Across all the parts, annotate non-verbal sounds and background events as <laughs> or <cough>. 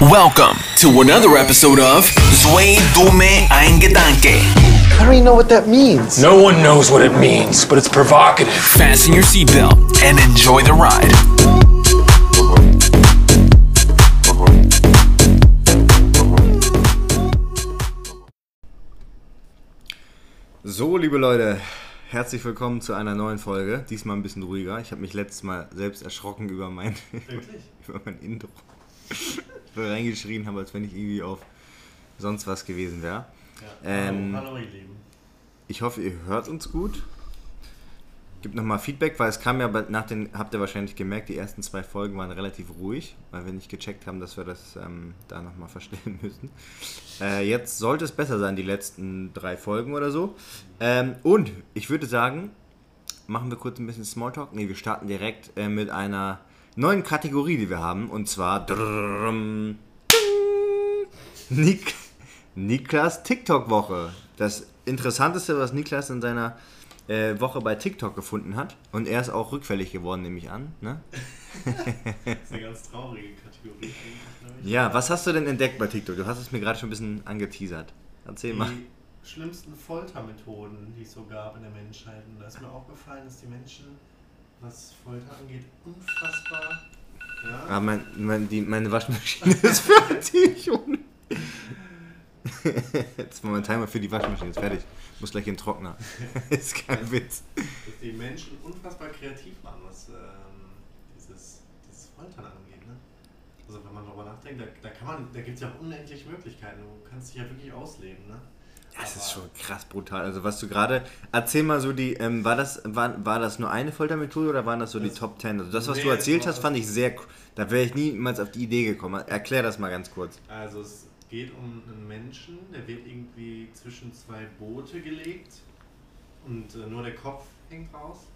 Welcome to another episode of Zwei Dume Ein Gedanke. I don't even know what that means. No one knows what it means, but it's provocative. Fasten your seatbelt and enjoy the ride. So, liebe Leute, herzlich willkommen zu einer neuen Folge. Diesmal ein bisschen ruhiger. Ich habe mich letztes Mal selbst erschrocken über mein, <laughs> über mein Intro. Reingeschrien habe, als wenn ich irgendwie auf sonst was gewesen wäre. Ähm, hallo, hallo ihr Lieben. Ich hoffe, ihr hört uns gut. Gibt nochmal Feedback, weil es kam ja nach den, habt ihr wahrscheinlich gemerkt, die ersten zwei Folgen waren relativ ruhig, weil wir nicht gecheckt haben, dass wir das ähm, da nochmal <laughs> verstellen müssen. Äh, jetzt sollte es besser sein, die letzten drei Folgen oder so. Ähm, und ich würde sagen, machen wir kurz ein bisschen Smalltalk. Ne, wir starten direkt äh, mit einer neuen Kategorie, die wir haben. Und zwar Nik Niklas TikTok-Woche. Das Interessanteste, was Niklas in seiner äh, Woche bei TikTok gefunden hat. Und er ist auch rückfällig geworden, nehme ich an. Ne? Das ist eine ganz traurige Kategorie glaub ich. Ja, was hast du denn entdeckt bei TikTok? Du hast es mir gerade schon ein bisschen angeteasert. Erzähl mal. Die schlimmsten Foltermethoden, die es so gab in der Menschheit. Und da ist mir aufgefallen, dass die Menschen, was Folter angeht, unfassbar. Ja, Ah, mein, mein, die, meine Waschmaschine <laughs> ist fertig. <laughs> Jetzt mal mein Timer für die Waschmaschine ist fertig. Muss gleich in den Trockner. <laughs> ist kein Witz. dass die Menschen unfassbar kreativ waren, was ähm, dieses, dieses Foltern angeht. Ne? Also wenn man darüber nachdenkt, da, da kann man, da gibt es ja auch unendlich Möglichkeiten. Du kannst dich ja wirklich ausleben. Ne? Das ist schon krass brutal. Also was du gerade, erzähl mal so die, ähm, war das war, war das nur eine Foltermethode oder waren das so die Das- Top 10? Also das, was Nee, du erzählt hast, fand ich sehr, da wäre ich niemals auf die Idee gekommen. Erklär das mal ganz kurz. Also es geht um einen Menschen, der wird irgendwie zwischen zwei Boote gelegt und äh, nur der Kopf hängt raus.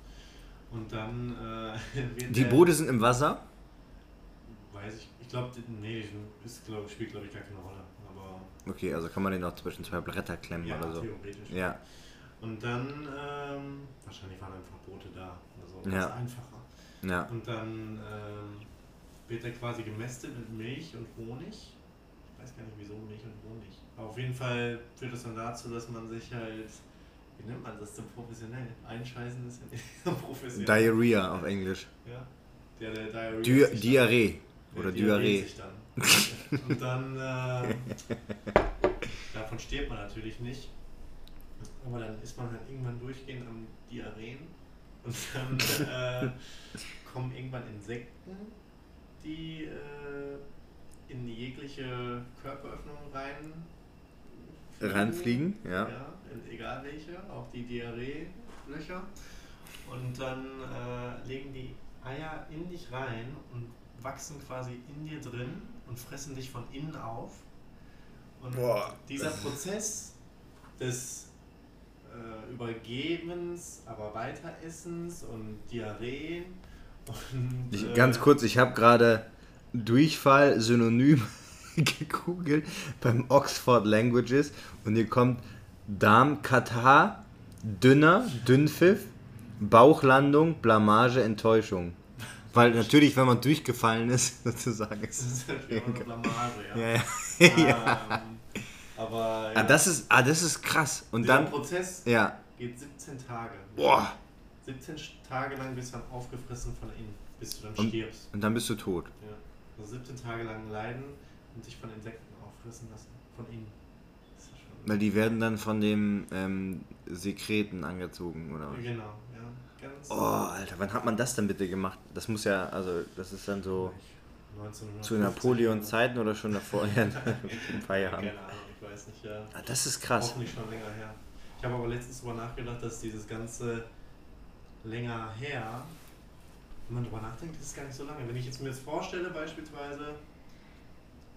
Und dann äh, <laughs> wird Die Boote sind im Wasser. Weiß ich, ich glaube, nee, ist, glaub, spielt glaube ich gar keine Rolle. Okay, also kann man den auch zwischen zwei Bretter klemmen ja, oder so. theoretisch. Ja, Und dann, ähm, wahrscheinlich waren einfach Boote da oder so. Ja. Das einfacher. ja. Und dann ähm, wird er quasi gemästet mit Milch und Honig. Ich weiß gar nicht wieso Milch und Honig. Aber auf jeden Fall führt das dann dazu, dass man sich halt, wie nennt man das denn professionell? Einscheißen ist ja nicht <laughs> so professionell. Diarrhea auf Englisch. ja. Der, der Diarrhea. Di Diarrhee. Oder der Diarrhea Diarrhee. sich dann. <laughs> Und dann, äh, davon stirbt man natürlich nicht. Aber dann ist man halt irgendwann durchgehend am Diarrheen. Und dann äh, kommen irgendwann Insekten, die äh, in jegliche Körperöffnung rein Reinfliegen, ja. ja, egal welche, auch die Diarrhee-Löcher. Und dann äh, legen die Eier in dich rein und wachsen quasi in dir drin und fressen dich von innen auf. Und Boah. dieser Prozess des äh, Übergebens, aber Weiteressens und Diarrheen und Ich, äh, ganz kurz, ich habe gerade Durchfall synonym <laughs> gegoogelt beim Oxford Languages und hier kommt Darmkatar, dünner, Dünnpfiff, Bauchlandung, Blamage, Enttäuschung. Weil natürlich, wenn man durchgefallen ist, <laughs> sozusagen ist Das ist natürlich auch eine Blamage, ja. ja, ja. <laughs> Ähm, aber ja, Ah, das ist, ah, das ist krass. Und dieser dann, Prozess ja, geht 17 Tage. boah, 17 Tage lang bist du dann aufgefressen von innen, bis du dann Und- stirbst. und dann bist du tot. Ja. Also 17 Tage lang leiden und sich von Insekten auffressen lassen. Von innen. Das ist. Weil die werden dann von dem ähm, Sekreten angezogen, oder? was? Genau. Ganz Oh, Alter, wann hat man das denn bitte gemacht? Das muss ja, also, das ist dann so 1950 zu Napoleons Zeiten oder schon davor? Ja, ein paar Jahren. Keine Ahnung, ich weiß nicht, ja. Ah, das ist krass. Hoffentlich schon länger her. Ich habe aber letztens darüber nachgedacht, dass dieses ganze länger her, wenn man darüber nachdenkt, ist es gar nicht so lange. Wenn ich jetzt mir das vorstelle, beispielsweise,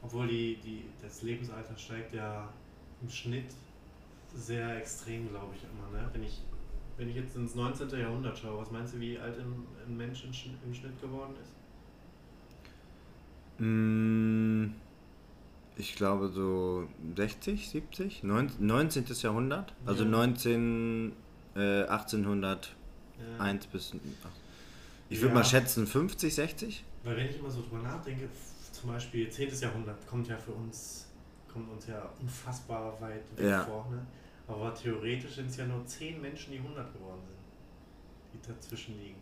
obwohl die, die, das Lebensalter steigt ja im Schnitt sehr extrem, glaube ich, immer. Ne? Wenn, ich, wenn ich jetzt ins 19. Jahrhundert schaue, was meinst du, wie alt ein, Mensch im Schnitt, geworden ist? Mm, Ich glaube so 60, 70, neun- 19. Jahrhundert. Also Ja. 19, äh, 1801 Ja. bis. Ich würde Ja. mal schätzen 50, 60. Weil wenn ich immer so drüber nachdenke, zum Beispiel 10. Jahrhundert kommt ja für uns, kommt uns ja unfassbar weit weg vor. Ne? Aber theoretisch sind es ja nur 10 Menschen, die 100 geworden sind. Die dazwischen liegen.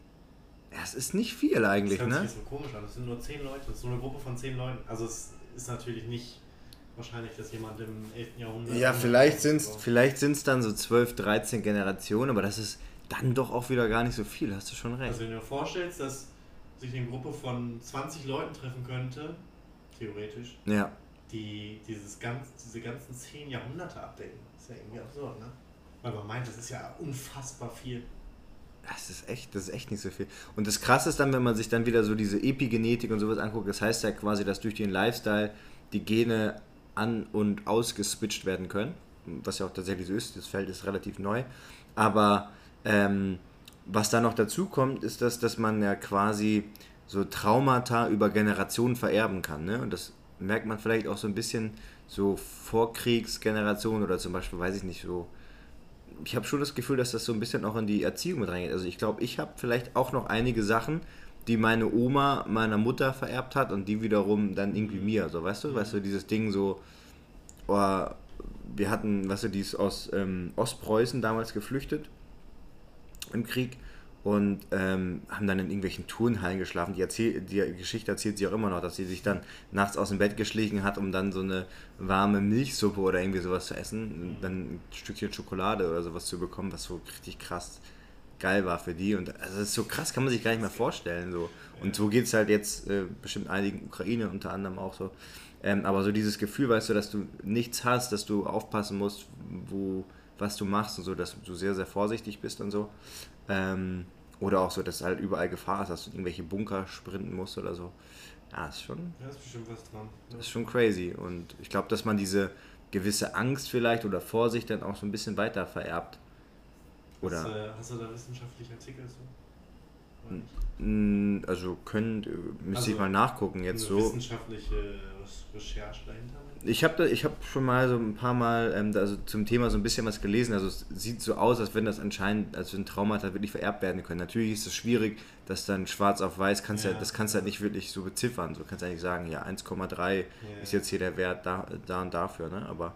Ja, es ist nicht viel eigentlich, das hört ne? sich so komisch an. Das sind nur 10 Leute. Das ist so eine Gruppe von 10 Leuten. Also es ist natürlich nicht wahrscheinlich, dass jemand im 11. Jahrhundert... Ja, 100 vielleicht sind es geworden ist. vielleicht sind's dann so 12, 13 Generationen, aber das ist dann doch auch wieder gar nicht so viel, hast du schon recht. Also wenn du dir vorstellst, dass sich eine Gruppe von 20 Leuten treffen könnte, theoretisch, Ja, die dieses ganz, diese ganzen 10 Jahrhunderte abdecken, ist ja irgendwie absurd, ne? Weil man meint, das ist ja unfassbar viel. das ist echt, das ist echt nicht so viel. Und das Krasse ist dann, wenn man sich dann wieder so diese Epigenetik und sowas anguckt, das heißt ja quasi, dass durch den Lifestyle die Gene an- und ausgeswitcht werden können, was ja auch tatsächlich so ist, das Feld ist relativ neu, aber ähm, was da noch dazu kommt, ist, dass, dass man ja quasi so Traumata über Generationen vererben kann. Ne? Und das merkt man vielleicht auch so ein bisschen so Vorkriegsgenerationen oder zum Beispiel, weiß ich nicht, so. Ich habe schon das Gefühl, dass das so ein bisschen auch in die Erziehung mit reingeht. Also ich glaube, ich habe vielleicht auch noch einige Sachen, die meine Oma meiner Mutter vererbt hat und die wiederum dann irgendwie mir. So, weißt du, weißt du, dieses Ding so, oh, wir hatten, weißt du, die ist aus ähm, Ostpreußen damals geflüchtet im Krieg und ähm, haben dann in irgendwelchen Turnhallen geschlafen. Die, erzähl, die Geschichte erzählt sie auch immer noch, dass sie sich dann nachts aus dem Bett geschlichen hat, um dann so eine warme Milchsuppe oder irgendwie sowas zu essen, und dann ein Stückchen Schokolade oder sowas zu bekommen, was so richtig krass geil war für die. Und also das ist so krass, kann man sich gar nicht mehr vorstellen. So. Und so geht es halt jetzt äh, bestimmt einigen Ukraine unter anderem auch so. Ähm, aber so dieses Gefühl, weißt du, dass du nichts hast, dass du aufpassen musst, wo, was du machst und so, dass du sehr, sehr vorsichtig bist und so. Ähm, oder auch so, dass halt überall Gefahr ist, dass du in irgendwelche Bunker sprinten musst oder so. Ja, ist schon, Da ist bestimmt was dran. ne? ist schon crazy. Und ich glaube, dass man diese gewisse Angst vielleicht oder Vorsicht dann auch so ein bisschen weiter vererbt. Oder, Hast, äh, hast du da wissenschaftliche Artikel mh, also können, äh, müsste ich Also, mal nachgucken jetzt so. wissenschaftliche Recherche dahinter? Ich habe ich hab schon mal so ein paar Mal ähm, also zum Thema so ein bisschen was gelesen. Also es sieht so aus, als wenn das anscheinend als ein Traumata wirklich vererbt werden können. Natürlich ist es schwierig, dass dann schwarz auf weiß kannst ja, Ja. das kannst du halt nicht wirklich so beziffern. So kannst du ja nicht sagen, ja 1,3 ist jetzt hier der Wert da, da und dafür. Ne? Aber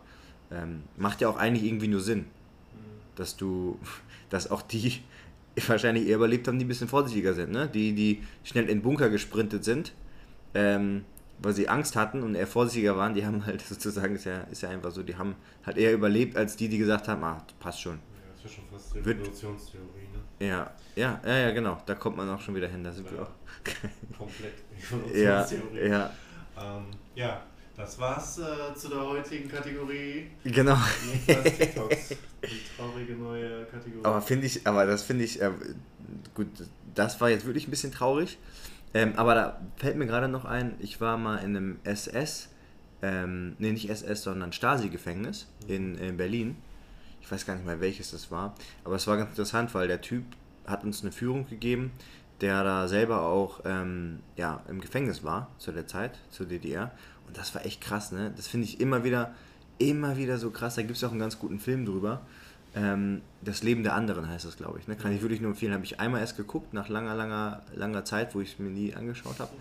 ähm, macht ja auch eigentlich irgendwie nur Sinn, dass du, <laughs> dass auch die <laughs> wahrscheinlich eher überlebt haben, die ein bisschen vorsichtiger sind. Ne? Die, die schnell in den Bunker gesprintet sind. Ähm, weil sie Angst hatten und eher vorsichtiger waren, die haben halt <laughs> sozusagen, ist ja, ist ja einfach so, die haben halt eher überlebt, als die, die gesagt haben, ah, passt schon. Ja, das ist ja schon fast Evolutionstheorie, ne? Ja, ja, ja, ja, genau, da kommt man auch schon wieder hin, da sind wir Ja. auch. <laughs> Komplett Ja, Evolutionstheorie. ja, Ähm, ja, das war's äh, zu der heutigen Kategorie. genau. TikToks. <laughs> Die traurige neue Kategorie. Aber finde ich, aber das finde ich, äh, gut, das war jetzt wirklich ein bisschen traurig. Ähm, aber da fällt mir gerade noch ein, ich war mal in einem SS, ähm, nee, nicht SS, sondern Stasi-Gefängnis in, in Berlin. Ich weiß gar nicht mehr, welches das war. Aber es war ganz interessant, weil der Typ hat uns eine Führung gegeben, der da selber auch ähm, ja, im Gefängnis war zu der Zeit, zur DDR. Und das war echt krass, ne? Das finde ich immer wieder, immer wieder so krass. Da gibt es auch einen ganz guten Film drüber. Ähm, das Leben der anderen heißt das, glaube ich. Ne? Kann ich wirklich nur empfehlen. Habe ich einmal erst geguckt, nach langer, langer, langer Zeit, wo ich es mir nie angeschaut habe.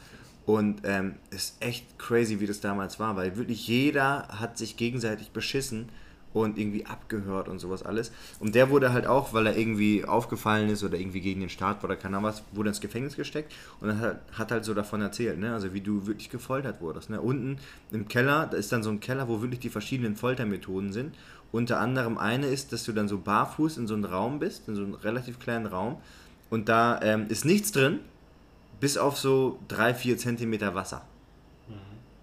Und ähm, ist echt crazy, wie das damals war, weil wirklich jeder hat sich gegenseitig beschissen und irgendwie abgehört und sowas alles. Und der wurde halt auch, weil er irgendwie aufgefallen ist oder irgendwie gegen den Staat oder keine Ahnung was, wurde ins Gefängnis gesteckt und hat, hat halt so davon erzählt, ne? also wie du wirklich gefoltert wurdest. Ne? Unten im Keller, da ist dann so ein Keller, wo wirklich die verschiedenen Foltermethoden sind. Unter anderem eine ist, dass du dann so barfuß in so einem Raum bist, in so einem relativ kleinen Raum und da ähm, ist nichts drin, bis auf so 3-4 Zentimeter Wasser.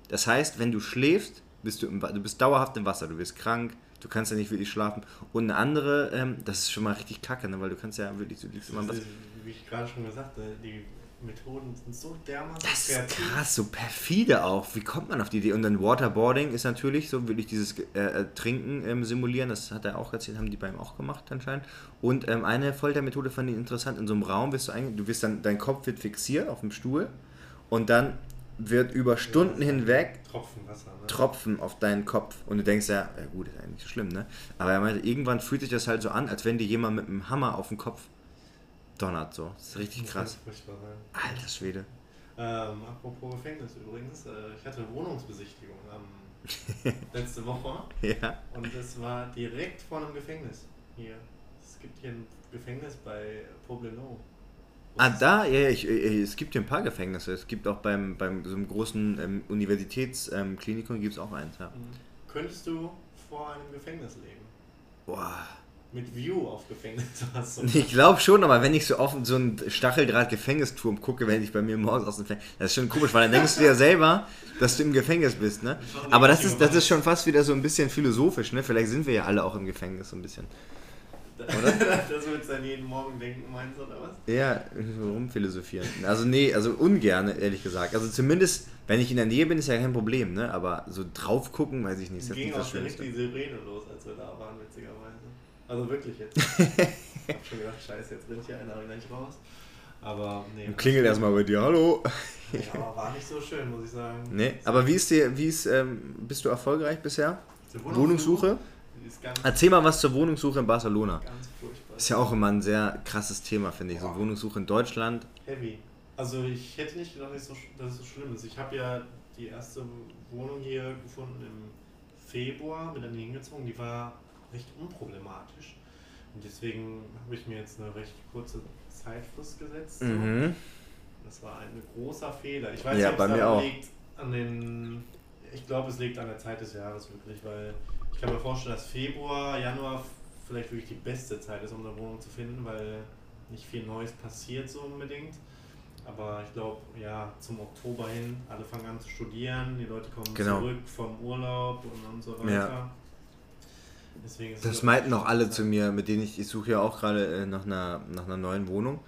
Das heißt, wenn du schläfst, bist du, im, du bist dauerhaft im Wasser, du bist krank, du kannst ja nicht wirklich schlafen. Und eine andere, ähm, das ist schon mal richtig kacke, ne? weil du kannst ja wirklich, du liegst immer im Wasser. wie ich gerade schon gesagt habe, die Methoden sind so dermaßen Das ist kreativ. krass, so perfide auch. Wie kommt man auf die Idee? Und dann Waterboarding ist natürlich so, wirklich dieses äh, äh, Trinken ähm, simulieren, das hat er auch erzählt, haben die bei ihm auch gemacht anscheinend. Und ähm, eine Foltermethode fand ich interessant, in so einem Raum wirst du eigentlich, du wirst dann, dein Kopf wird fixiert auf dem Stuhl und dann wird über Stunden hinweg Tropfen Wasser, ne? Tropfen auf deinen Kopf und du denkst ja, ja gut, ist eigentlich nicht so schlimm, ne? Aber er meinte, irgendwann fühlt sich das halt so an, als wenn dir jemand mit einem Hammer auf den Kopf donnert, so. Das ist richtig krass. Alter Schwede. Ähm, apropos Gefängnis übrigens, äh, ich hatte Wohnungsbesichtigung ähm, <laughs> letzte Woche Ja. und es war direkt vor einem Gefängnis hier. Es gibt hier ein Gefängnis bei Poblenou. Ah, da? Ja, ja, ich, äh, es gibt hier ein paar Gefängnisse. Es gibt auch beim, beim so einem großen ähm, Universitätsklinikum gibt es auch eins, ja. Könntest du vor einem Gefängnis leben? Boah. Mit View auf Gefängnis <laughs> hast du. Ich glaube schon, aber wenn ich so offen so einen Stacheldraht-Gefängnisturm gucke, wenn ich bei mir morgens aus dem Fenster. Das ist schon komisch, weil dann denkst du ja selber, dass du im Gefängnis bist, ne? Aber das ist, das ist schon fast wieder so ein bisschen philosophisch, ne? Vielleicht sind wir ja alle auch im Gefängnis so ein bisschen. <laughs> das würdest du dann jeden Morgen denken, meinst du, oder was? Ja, so rumphilosophieren. Also nee, also ungern, ehrlich gesagt. Also zumindest, wenn ich in der Nähe bin, ist ja kein Problem, ne? Aber so drauf gucken, weiß ich nicht, jetzt ging das auch direkt die Sirene los, als wir da waren, witzigerweise. Also wirklich jetzt. <laughs> ich hab schon gedacht, scheiße, jetzt rennt hier einer gleich raus. Aber nee. Und klingelt erstmal bei dir, hallo. Ja, war nicht so schön, muss ich sagen. Nee, aber wie ist dir, wie ist, ähm, bist du erfolgreich bisher? Wohnungssuche? Erzähl mal was zur Wohnungssuche in Barcelona. ganz furchtbar. Ist ja auch immer ein sehr krasses Thema, finde ich. So Wohnungssuche in Deutschland. Heavy. Also ich hätte nicht gedacht, dass es so, dass es so schlimm ist. Ich habe ja die erste Wohnung hier gefunden im Februar, bin dann hier hingezogen, die war recht unproblematisch. Und deswegen habe ich mir jetzt eine recht kurze Zeitfrist gesetzt. So. Mhm. Das war ein großer Fehler. Ich weiß Ja, nicht, ob bei es mir daran auch. liegt an den. Ich glaube, es liegt an der Zeit des Jahres wirklich, weil ich kann mir vorstellen, dass Februar, Januar vielleicht wirklich die beste Zeit ist, um eine Wohnung zu finden, weil nicht viel Neues passiert so unbedingt. Aber ich glaube, ja, zum Oktober hin, alle fangen an zu studieren, die Leute kommen Genau. zurück vom Urlaub und, und so weiter. Ja. Das meinten auch alle zu mir, mit denen ich, ich suche ja auch gerade äh, nach, einer, nach einer neuen Wohnung.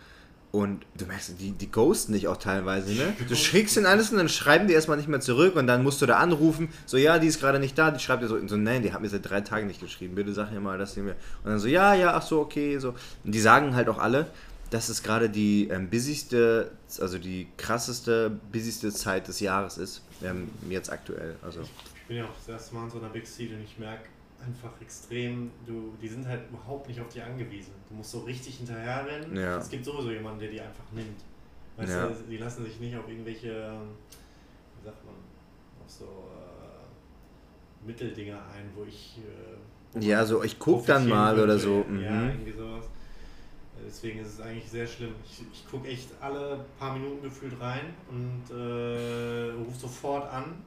Und du merkst, die, die ghosten dich auch teilweise, ne? <laughs> Du schickst ihnen alles und dann schreiben die erstmal nicht mehr zurück und dann musst du da anrufen. So, ja, die ist gerade nicht da. Die schreibt dir so, so, nein, die hat mir seit drei Tagen nicht geschrieben. Bitte sag ihr mal, dass sie mir. Und dann so, ja, ja, ach so, okay, so. Und die sagen halt auch alle, dass es gerade die ähm, busyste, also die krasseste, busyste Zeit des Jahres ist. Ähm, jetzt aktuell. Also, Ich bin ja auch das erste Mal in so einer Big City und ich merke einfach extrem, du, die sind halt überhaupt nicht auf dich angewiesen. Du musst so richtig hinterherrennen. Ja. Es gibt sowieso jemanden, der die einfach nimmt. Weißt Ja. du, die lassen sich nicht auf irgendwelche, ähm, wie sagt man, auf so äh, Mitteldinger ein, wo ich. Äh, wo Ja, so, ich guck dann mal oder so, Ja, mhm. irgendwie sowas. Deswegen ist es eigentlich sehr schlimm. Ich, ich gucke echt alle paar Minuten gefühlt rein und äh, rufe sofort an.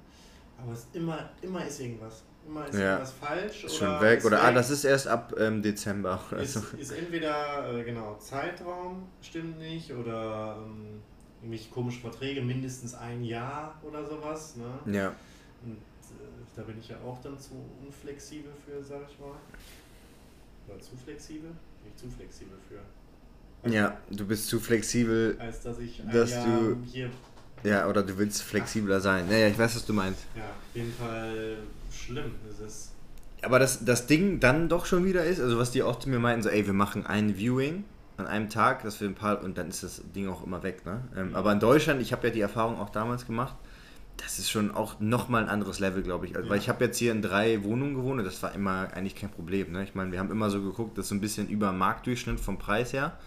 Aber es ist immer, immer ist irgendwas. Immer ist Ja. irgendwas falsch. ist oder schon weg. ist Oder, ah, weg. das ist erst ab ähm, Dezember. Oder ist, so. ist entweder äh, genau Zeitraum stimmt nicht oder ähm, irgendwelche komischen Verträge, mindestens ein Jahr oder sowas. Ne? Ja. Und äh, da bin ich ja auch dann zu unflexibel für, sag ich mal. Oder zu flexibel? Nicht zu flexibel für. Ja, du bist zu flexibel. Als dass ich ein Dass Jahr du- hier, Ja, oder du willst flexibler sein. Naja, ich weiß, was du meinst. ja, auf jeden Fall schlimm. Es ist Aber das, das Ding dann doch schon wieder ist, also was die auch zu mir meinten, so, ey, wir machen ein Viewing an einem Tag, dass wir ein paar, und dann ist das Ding auch immer weg, ne? Ähm, aber in Deutschland, ich habe ja die Erfahrung auch damals gemacht, das ist schon auch nochmal ein anderes Level, glaube ich. Also, Weil Ja. ich habe jetzt hier in drei Wohnungen gewohnt und das war immer eigentlich kein Problem, ne? Ich meine, wir haben immer so geguckt, das ist so ein bisschen über Marktdurchschnitt vom Preis her.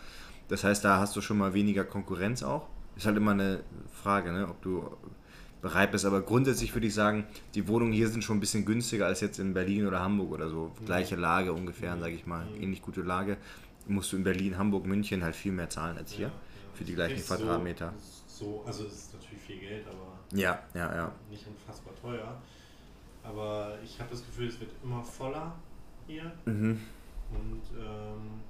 Das heißt, da hast du schon mal weniger Konkurrenz auch. Ist halt immer eine Frage, ne? ob du bereit bist. Aber grundsätzlich würde ich sagen, die Wohnungen hier sind schon ein bisschen günstiger als jetzt in Berlin oder Hamburg oder so. Gleiche Lage ungefähr, sage ich mal. Ähnlich gute Lage. Musst du in Berlin, Hamburg, München halt viel mehr zahlen als hier. ja. Für die gleichen Quadratmeter. So, so, also es ist natürlich viel Geld, aber Ja, ja, ja. nicht unfassbar teuer. Aber ich habe das Gefühl, es wird immer voller hier. Mhm. Und ähm,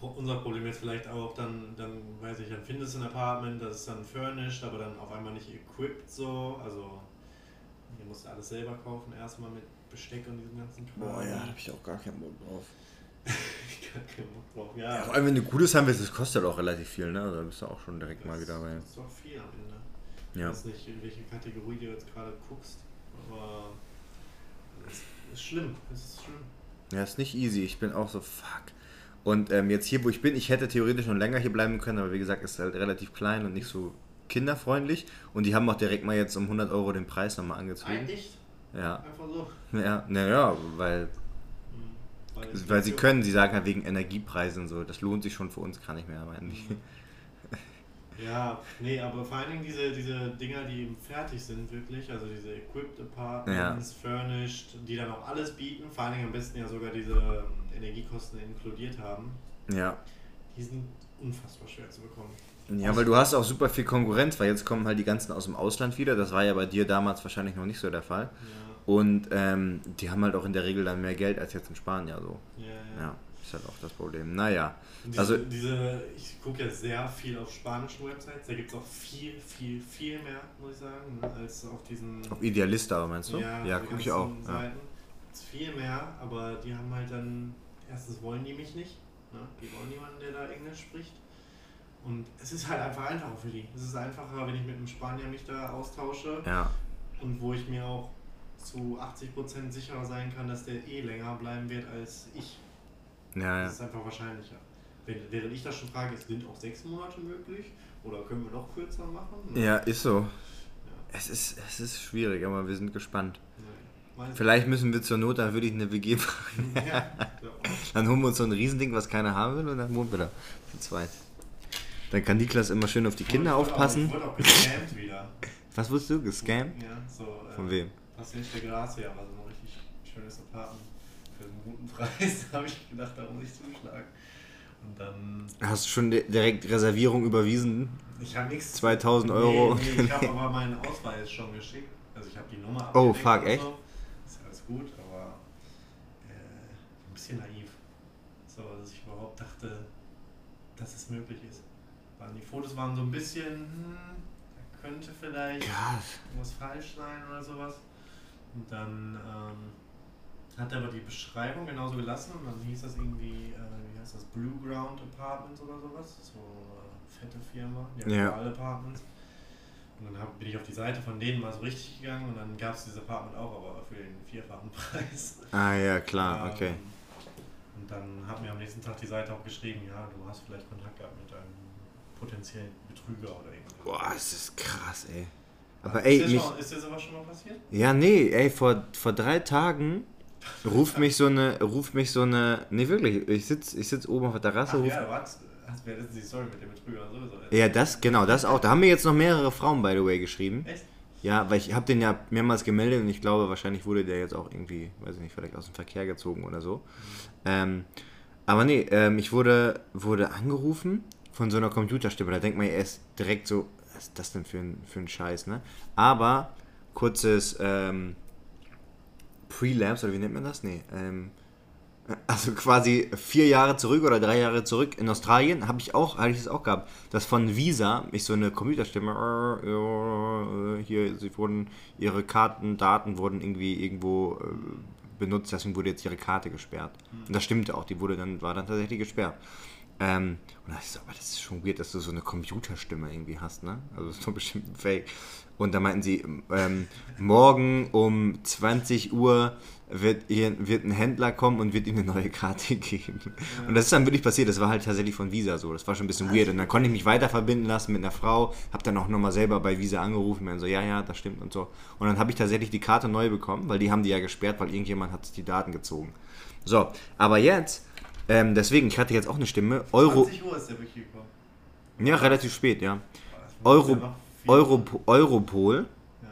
unser Problem ist vielleicht auch dann, dann weiß ich, dann findest du ein Apartment, das ist dann furnished, aber dann auf einmal nicht equipped so. Also hier musst alles selber kaufen, erstmal mit Besteck und diesem ganzen Kram. Boah, ja, da habe ich auch gar keinen Bock drauf. <laughs> ich hab keinen Bock drauf. Ja, Ja, vor allem, wenn du Gutes haben willst, das kostet auch relativ viel, ne? Also, da bist du auch schon direkt mal wieder bei. Das ist doch viel am Ende. Ich Ja. weiß nicht, in welche Kategorie du jetzt gerade guckst, aber es ist schlimm. Es ist schlimm. Ja, ist nicht easy. Ich bin auch so, fuck. Und ähm, jetzt hier, wo ich bin, ich hätte theoretisch noch länger hier bleiben können, aber wie gesagt, ist halt relativ klein und nicht so kinderfreundlich. Und die haben auch direkt mal jetzt um 100 Euro den Preis nochmal angezogen. Eigentlich Ja, einfach so. ja, naja, weil, Hm. Weil, weil sie können, sie sagen halt wegen Energiepreisen und so, das lohnt sich schon für uns gar nicht mehr, aber eigentlich. Ja, nee, aber vor allen Dingen diese, diese Dinger, die eben fertig sind, wirklich, also diese Equipped Apartments, Furnished, die dann auch alles bieten, vor allen Dingen am besten ja sogar diese ähm, Energiekosten inkludiert haben, Ja. die sind unfassbar schwer zu bekommen. Ja, weil du hast auch super viel Konkurrenz, weil jetzt kommen halt die ganzen aus dem Ausland wieder. Das war ja bei dir damals wahrscheinlich noch nicht so der Fall. Ja, Und ähm, die haben halt auch in der Regel dann mehr Geld als jetzt in Spanien so. ja, ja. Ja, ist halt auch das Problem. Naja, Diese, also diese, ich gucke ja sehr viel auf spanischen Websites, da gibt es auch viel, viel, viel mehr, muss ich sagen, ne, als auf diesen auf Idealista aber meinst du? Ja, Ja, gucke ich auch. Ja. Ist viel mehr, aber die haben halt dann, erstens wollen die mich nicht, ne? die wollen niemanden, der da Englisch spricht. Und es ist halt einfach einfacher für die. Es ist einfacher, wenn ich mit einem Spanier mich da austausche ja. und wo ich mir auch zu 80% sicherer sein kann, dass der eh länger bleiben wird als ich. Ja, Das ja. ist einfach wahrscheinlicher. Wenn, während ich das schon frage, sind auch sechs Monate möglich? Oder können wir noch kürzer machen? Ja, ist so. Ja. Es ist, es ist schwierig, aber wir sind gespannt. Nee. Vielleicht müssen wir zur Not, dann würde ich eine WG machen. <laughs> Dann holen wir uns so ein Riesending, was keiner haben will, und dann wohnen wir da. Zu zweit. Dann kann Niklas immer schön auf die Kinder Ich wurde auch- aufpassen. Ich wurde auch gescammt wieder. <laughs> Was wurdest du? Gescammt? Ja, so. Äh, Von wem? Paciente Gracia war so ein richtig schönes Apartment für einen guten Preis. <laughs> Da habe ich gedacht, da muss ich zuschlagen. Und dann. Hast du schon di- direkt Reservierung überwiesen? Ich habe nichts. 2000 Euro. Nee, nee, ich habe aber meinen Ausweis schon geschickt. Also ich habe die Nummer Oh, fuck, echt? So. Gut, aber äh, ein bisschen naiv. So, dass ich überhaupt dachte, dass es möglich ist. Weil die Fotos waren so ein bisschen, hm, da könnte vielleicht Ja, was falsch sein oder sowas. Und dann ähm, hat er aber die Beschreibung genauso gelassen und dann hieß das irgendwie, äh, wie heißt das, Blue Ground Apartments oder sowas. So eine fette Firma, die haben Ja. überall Apartments. Und dann hab, bin ich auf die Seite von denen mal so richtig gegangen und dann gab es dieses Apartment auch, aber für den vierfachen <laughs> Preis. Ah ja, klar, Ähm, okay. Und dann hat mir am nächsten Tag die Seite auch geschrieben, ja, du hast vielleicht Kontakt gehabt mit einem potenziellen Betrüger oder irgendwas. Boah, es ist krass, ey. Aber ist, ey, dir mich, schon, ist dir sowas schon mal passiert? Ja, nee, ey, vor, vor drei Tagen <laughs> ruft mich so eine, ruft mich so eine, nee, wirklich, ich sitz, ich sitz oben auf der Terrasse, Ach ruft, ja, was? Hast du letztens die Story mit dem Betrüger sowieso? ja, das, genau, das auch, da haben mir jetzt noch mehrere Frauen, by the way, geschrieben, Echt? ja, weil ich habe den ja mehrmals gemeldet und ich glaube, wahrscheinlich wurde der jetzt auch irgendwie, weiß ich nicht, vielleicht aus dem Verkehr gezogen oder so, ähm, aber nee, ähm, ich wurde, wurde angerufen von so einer Computerstimme, da denkt man ja erst direkt so, was ist das denn für ein, für ein Scheiß, ne, aber, kurzes, ähm, Prelapse, oder wie nennt man das? Nee, ähm, also quasi vier Jahre zurück oder drei Jahre zurück in Australien habe ich auch, hatte ich das auch gehabt, dass von Visa mich so eine Computerstimme, äh, äh, hier, sie wurden, ihre Karten, Daten wurden irgendwie irgendwo äh, benutzt, deswegen wurde jetzt ihre Karte gesperrt. Und das stimmte auch, die wurde dann, war dann tatsächlich gesperrt. Ähm, und da dachte ich so, aber das ist schon weird, dass du so eine Computerstimme irgendwie hast, ne? Also das ist doch bestimmt ein Fake. Und da meinten sie, ähm, morgen um 20 Uhr wird, hier, wird ein Händler kommen und wird ihm eine neue Karte <laughs> geben. Und das ist dann wirklich passiert, das war halt tatsächlich von Visa so, das war schon ein bisschen weird. Und dann konnte ich mich weiter verbinden lassen mit einer Frau, hab dann auch nochmal selber bei Visa angerufen, und so, ja, ja, das stimmt und so. Und dann habe ich tatsächlich die Karte neu bekommen, weil die haben die ja gesperrt, weil irgendjemand hat die Daten gezogen. So, aber jetzt, ähm, deswegen, ich hatte jetzt auch eine Stimme, Euro, 20 Uhr ist der wirklich gekommen. ja, relativ spät, ja. Euro, ja Euro, Europol, Ja.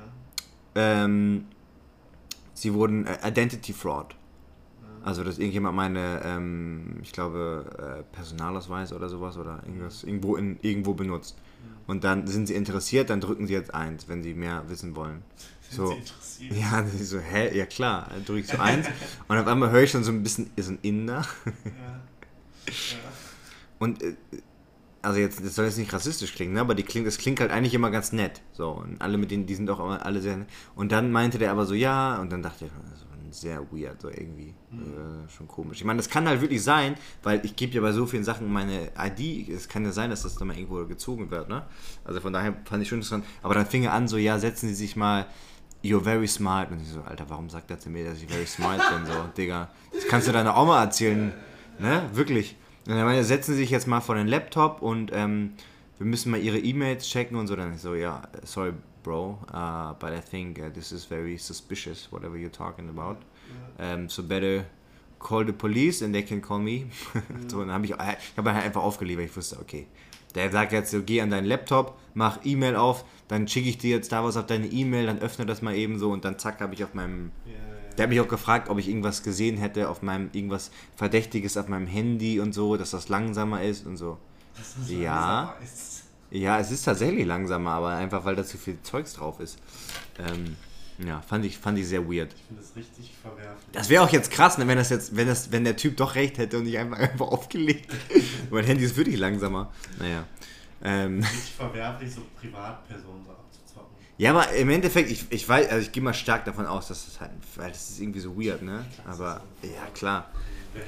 ähm, sie wurden äh, Identity Fraud. Also, dass irgendjemand meine, ähm, ich glaube, äh, Personalausweis oder sowas oder irgendwas irgendwo, in, irgendwo benutzt. Und dann sind sie interessiert, dann drücken sie jetzt eins, wenn sie mehr wissen wollen. Sind So. Sie interessiert? Ja, dann ist so, hä? Ja klar, dann drücke ich so eins. und auf einmal höre ich schon so ein bisschen, ist ein Inder. Ja. ja. Und äh, also jetzt, das soll jetzt nicht rassistisch klingen, ne? aber die klingt, das klingt halt eigentlich immer ganz nett. So, und alle mit denen, die sind auch immer alle sehr nett. Und dann meinte der aber so, ja, und dann dachte ich, das sehr weird, so irgendwie. Äh, schon komisch. Ich meine, das kann halt wirklich sein, weil ich gebe ja bei so vielen Sachen meine ID, es kann ja sein, dass das dann mal irgendwo gezogen wird, ne? Also von daher fand ich schon interessant. Aber dann fing er an, so, ja, setzen Sie sich mal, you're very smart. Und ich so, Alter, warum sagt er zu mir, dass ich very smart bin? So, Digga, das kannst du deiner Oma erzählen, ne? Wirklich. Und er meinte, setzen Sie sich jetzt mal vor den Laptop und ähm, wir müssen mal Ihre E-Mails checken und so. Dann ich so, ja, sorry, Bro, uh, but I think uh, this is very suspicious, whatever you're talking about. Um, so better call the police and they can call me. <laughs> so, dann habe ich, ich habe halt einfach aufgeliefert. Ich wusste, okay, Der sagt jetzt so, geh an deinen Laptop, mach E-Mail auf, dann schicke ich dir jetzt da was auf deine E-Mail, dann öffne das mal eben so und dann zack, habe ich auf meinem ja. Der hat mich auch gefragt, ob ich irgendwas gesehen hätte auf meinem, irgendwas Verdächtiges auf meinem Handy und so, dass das langsamer ist und so. Das ist Ja. weiß. Ja, es ist tatsächlich langsamer, aber einfach weil da zu viel Zeugs drauf ist. Ähm, ja, fand ich, fand ich sehr weird. Ich finde das richtig verwerflich. Das wäre auch jetzt krass, ne, wenn das jetzt, wenn das, wenn der Typ doch recht hätte und ich einfach, <laughs> einfach aufgelegt. mein Handy ist wirklich langsamer. Naja. Ähm, richtig verwerflich, so Privatpersonen. Ja, aber im Endeffekt, ich, ich weiß, also ich gehe mal stark davon aus, dass das halt, weil das ist irgendwie so weird, ne? Aber, ja, klar.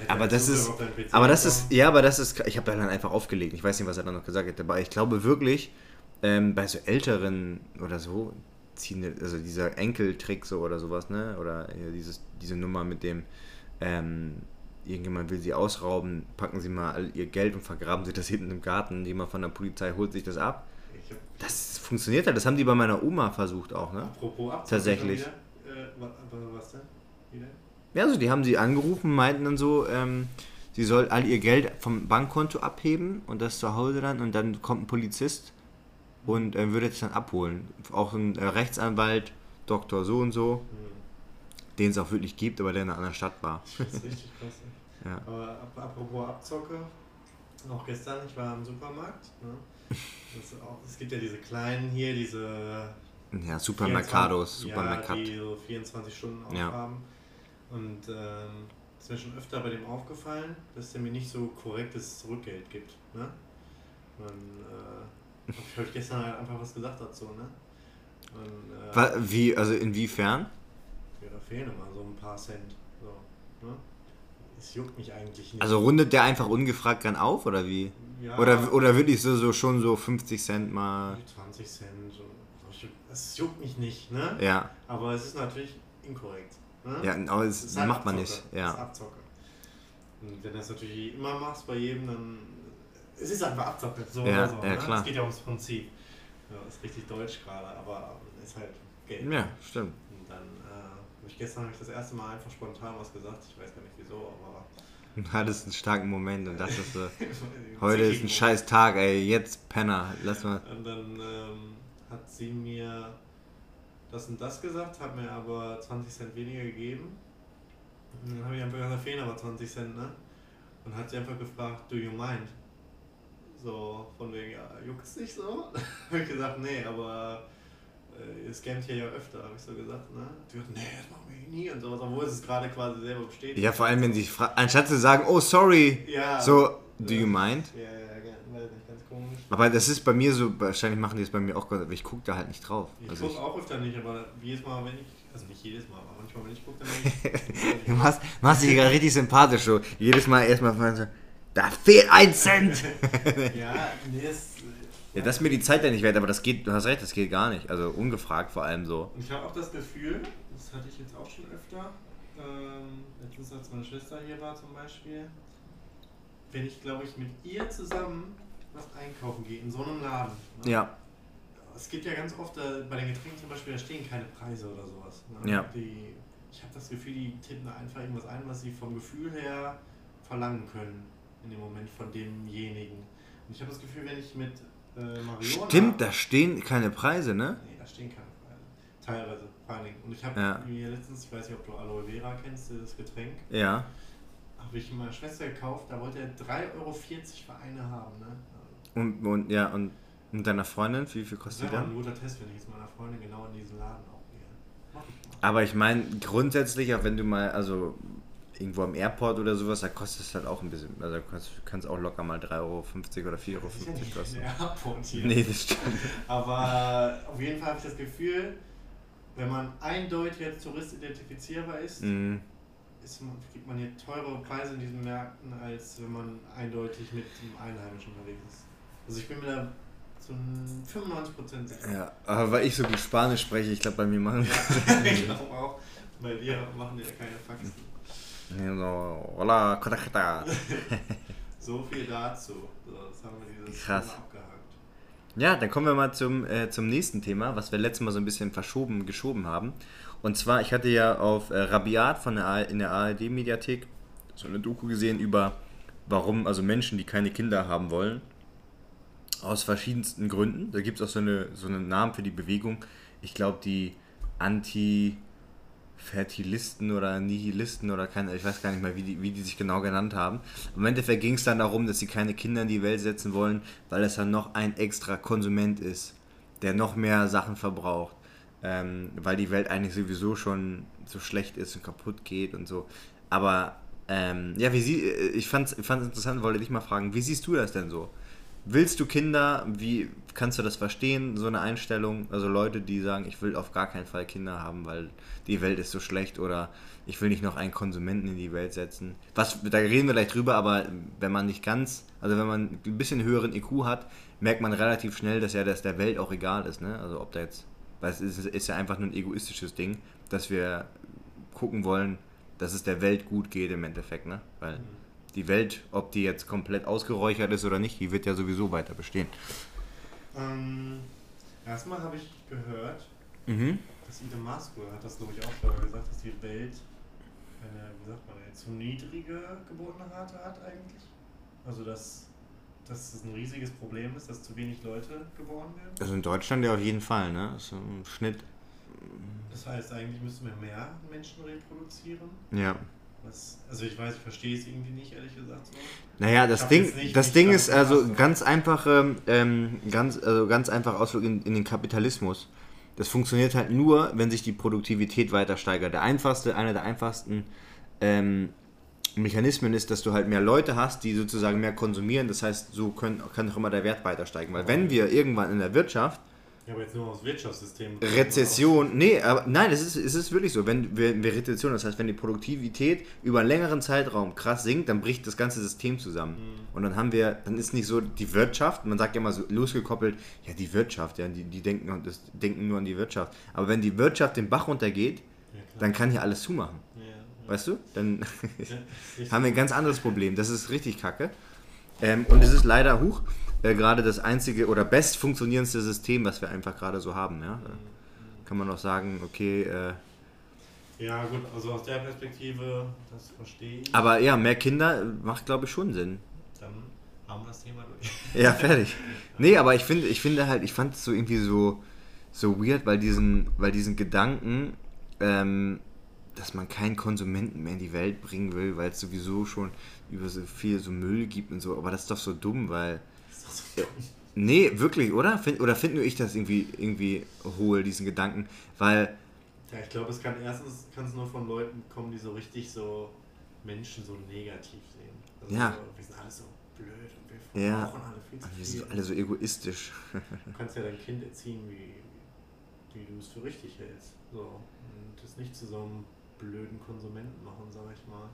Aber das ist, aber das ist, ja, aber das ist, ich habe da dann einfach aufgelegt. Ich weiß nicht, was er dann noch gesagt hätte, aber ich glaube wirklich, ähm, bei so älteren oder so, ziehen, also dieser Enkeltrick so oder sowas, ne, oder ja, dieses, diese Nummer mit dem, ähm, irgendjemand will sie ausrauben, packen sie mal all ihr Geld und vergraben sie das <laughs> hinten im Garten, jemand von der Polizei holt sich das ab. Das funktioniert halt, das haben die bei meiner Oma versucht auch, ne? apropos Abzocke Tatsächlich. Wieder, äh, was denn? Wieder? Ja, also die haben sie angerufen, meinten dann so, ähm, sie soll all ihr Geld vom Bankkonto abheben und das zu Hause dann und dann kommt ein Polizist und äh, würde es dann abholen. Auch ein äh, Rechtsanwalt, Doktor so und so, Hm. den es auch wirklich gibt, aber der in einer anderen Stadt war. Das ist richtig krass. <laughs> Ja. Aber ap apropos Abzocke, auch gestern, ich war im Supermarkt. Ne? <laughs> Auch, es gibt ja diese kleinen hier, diese Ja, Supermercados, 24 Supermercat. Ja, die so 24 Stunden Ja. aufhaben. Und ähm, es ist mir schon öfter bei dem aufgefallen, dass der mir nicht so korrektes Rückgeld gibt. Ne? Und äh, <laughs> hab ich heute gestern halt einfach was gesagt dazu. Ne? Und, äh, Wie, also inwiefern? ja, da fehlen immer so ein paar Cent. So, ne? Es juckt mich eigentlich nicht. Also rundet der einfach ungefragt dann auf oder wie? ja, Oder, oder wirklich so, so schon so 50 Cent mal? 20 Cent. Es juckt mich nicht, ne? Ja, Aber es ist natürlich inkorrekt. Ne? ja, aber Es das ist halt macht man nicht. Es ist Ja. Abzocke. Und wenn du das natürlich immer machst bei jedem, dann. Es ist einfach Abzocke. So Ja, oder so. ja, ne? klar. Es geht ja ums Prinzip. Ja, ist richtig deutsch gerade, aber ist halt Geld. Ja, stimmt. Und dann äh, hab ich gestern hab ich das erste Mal einfach spontan was gesagt. Ich weiß gar nicht wieso, aber. Du hattest einen starken Moment und dachtest so, <laughs> heute ist ein scheiß Tag, ey, jetzt Penner, lass mal. Und dann ähm, hat sie mir das und das gesagt, hat mir aber 20 Cent weniger gegeben. Und dann habe ich einfach gesagt, fehlen aber 20 Cent, ne? Und hat sie einfach gefragt, do you mind? So, von wegen, ja, juckt's nicht so? <laughs> habe ich gesagt, nee, aber ihr scammt hier ja öfter, habe ich so gesagt, ne? Die gesagt, nee, das machen wir nie und sowas, obwohl es gerade quasi selber besteht. Ja, vor allem, wenn sie anstatt zu sagen, oh sorry, Ja. so, do you mind? Ja, ja, ja, weiß nicht, ganz komisch. Aber das ist bei mir so, wahrscheinlich machen die es bei mir auch, aber ich gucke da halt nicht drauf. Ich Also gucke auch öfter nicht, aber jedes Mal, wenn ich, also nicht jedes Mal, aber manchmal, wenn ich gucke, dann <laughs> du machst, machst dich gerade richtig sympathisch so. Jedes Mal erstmal von so, da fehlt ein Cent! <laughs> Ja, nee, das. Ja, das ist mir die Zeit ja nicht wert, aber das geht, du hast recht, das geht gar nicht. Also ungefragt vor allem so. Und ich habe auch das Gefühl, das hatte ich jetzt auch schon öfter, ähm, letztens als meine Schwester hier war zum Beispiel, wenn ich, glaube ich, mit ihr zusammen was einkaufen gehe, in so einem Laden. Ne? Ja, Es gibt ja ganz oft, äh, bei den Getränken zum Beispiel, da stehen keine Preise oder sowas. Ne? Ja. Die, ich habe das Gefühl, die tippen da einfach irgendwas ein, was sie vom Gefühl her verlangen können in dem Moment von demjenigen. Und ich habe das Gefühl, wenn ich mit äh, Mariona... stimmt, da stehen keine Preise, ne? Nee, da stehen keine Preise. Teilweise, vor allen Dingen. Und ich habe Ja. mir letztens, ich weiß nicht, ob du Aloe Vera kennst, das Getränk, Ja. habe ich meiner Schwester gekauft, da wollte er 3,40 Euro für eine haben. Ne? Und, und ja, und, und deiner Freundin, wie viel kostet die wäre mal ein dann? guter Test, wenn ich jetzt meiner Freundin genau in diesen Laden auch gehe. Mach ich mal. Aber ich meine, grundsätzlich, auch wenn du mal, also irgendwo am Airport oder sowas, da kostet es halt auch ein bisschen. Also du kannst, auch locker mal 3,50 Euro oder 4,50 Euro Das ja kosten. der Airport hier. Nee, das stimmt. Aber auf jeden Fall habe ich das Gefühl, wenn man eindeutig als Tourist identifizierbar ist, Mhm. ist man, kriegt man hier teurere Preise in diesen Märkten, als wenn man eindeutig mit dem Einheimischen unterwegs ist. Also ich bin mir da zu 95% sicher. Ja, aber weil ich so gut Spanisch spreche, ich glaube, bei mir machen <laughs> ich glaube auch, weil wir machen ja keine Faxen. So, hola, correcta. So viel dazu. So, das haben wir dieses Krass. Thema abgehakt. Ja, dann kommen wir mal zum, äh, zum nächsten Thema, was wir letztes Mal so ein bisschen verschoben, geschoben haben. Und zwar, ich hatte ja auf äh, Rabiat von der in der ARD-Mediathek so eine Doku gesehen über, warum also Menschen, die keine Kinder haben wollen, Aus verschiedensten Gründen. Da gibt es auch so, eine, so einen Namen für die Bewegung. Ich glaube, die Anti-Fertilisten oder Nihilisten oder keine, ich weiß gar nicht mehr, wie die, wie die sich genau genannt haben. Im Endeffekt ging es dann darum, dass sie keine Kinder in die Welt setzen wollen, weil es dann noch ein extra Konsument ist, der noch mehr Sachen verbraucht. Ähm, weil die Welt eigentlich sowieso schon so schlecht ist und kaputt geht und so. Aber ähm, ja, wie sie, ich fand es interessant, wollte dich mal fragen, wie siehst du das denn so? Willst du Kinder? Wie kannst du das verstehen, so eine Einstellung? Also Leute, die sagen, ich will auf gar keinen Fall Kinder haben, weil die Welt ist so schlecht oder ich will nicht noch einen Konsumenten in die Welt setzen. Was, da reden wir gleich drüber, aber wenn man nicht ganz, also wenn man ein bisschen höheren IQ hat, merkt man relativ schnell, dass ja das der Welt auch egal ist. Ne? Also ob da jetzt, weil es ist, ist ja einfach nur ein egoistisches Ding, dass wir gucken wollen, dass es der Welt gut geht im Endeffekt. Ne? Weil die Welt, ob die jetzt komplett ausgeräuchert ist oder nicht, die wird ja sowieso weiter bestehen. Ähm, erstmal habe ich gehört, Mhm. dass Elon Musk hat das glaube ich auch schon gesagt, dass die Welt eine, wie sagt man, eine zu niedrige Geburtenrate hat eigentlich. Also dass, dass es ein riesiges Problem ist, dass zu wenig Leute geboren werden. Also in Deutschland ja auf jeden Fall, ne? So im Schnitt. Das heißt, eigentlich müssten wir mehr Menschen reproduzieren. Ja. Was, also ich weiß, ich verstehe es irgendwie nicht, ehrlich gesagt so. Naja, das Ding, nicht- das Ding ist also aber- ganz einfache, ähm, ganz, also ganz einfach Ausflug in, in den Kapitalismus. Das funktioniert halt nur, wenn sich die Produktivität weiter steigert. Der einfachste, einer der einfachsten ähm, Mechanismen ist, dass du halt mehr Leute hast, die sozusagen mehr konsumieren. Das heißt, so können, kann auch immer der Wert weiter steigen. Weil wenn wir irgendwann in der Wirtschaft Ja, aber jetzt nur aufs Wirtschaftssystem. Rezession, nee, aber nein, es ist, es ist wirklich so. Wenn wir, Rezession, das heißt, wenn die Produktivität über einen längeren Zeitraum krass sinkt, dann bricht das ganze System zusammen. Und dann haben wir, dann ist nicht so die Wirtschaft, man sagt ja immer so losgekoppelt, ja, die Wirtschaft, ja, die, die denken, das denken nur an die Wirtschaft. Aber wenn die Wirtschaft den Bach runtergeht, Ja, dann kann hier alles zumachen. Ja, ja. Weißt du? Dann <laughs> <laughs> haben wir ein ganz anderes Problem. Das ist richtig kacke. Ähm, und es ist leider hoch, äh, gerade das einzige oder best funktionierendste System, was wir einfach gerade so haben. Ja? Da kann man auch sagen, okay, äh, Ja, gut, also aus der Perspektive, das verstehe ich. aber ja, mehr Kinder macht, glaube ich, schon Sinn. Dann haben wir das Thema durch. Ja, fertig. Nee, aber ich finde, ich finde halt, ich fand es so irgendwie so, so weird, weil diesen, weil diesen Gedanken, ähm, dass man keinen Konsumenten mehr in die Welt bringen will, weil es sowieso schon über so viel so Müll gibt und so, aber das ist doch so dumm, weil. Nee, wirklich, oder? Find, oder finde nur ich das irgendwie, irgendwie hohl, diesen Gedanken? Weil, Ja, ich glaube, es kann erstens kann es nur von Leuten kommen, die so richtig so Menschen so negativ sehen. Also Ja. So, wir sind alle so blöd und wir Ja. brauchen alle viel zu wir viel. sind alle so egoistisch. Du kannst ja dein Kind erziehen, wie, wie du es für richtig hältst. So. Und das nicht zu so einem blöden Konsumenten machen, sag ich mal.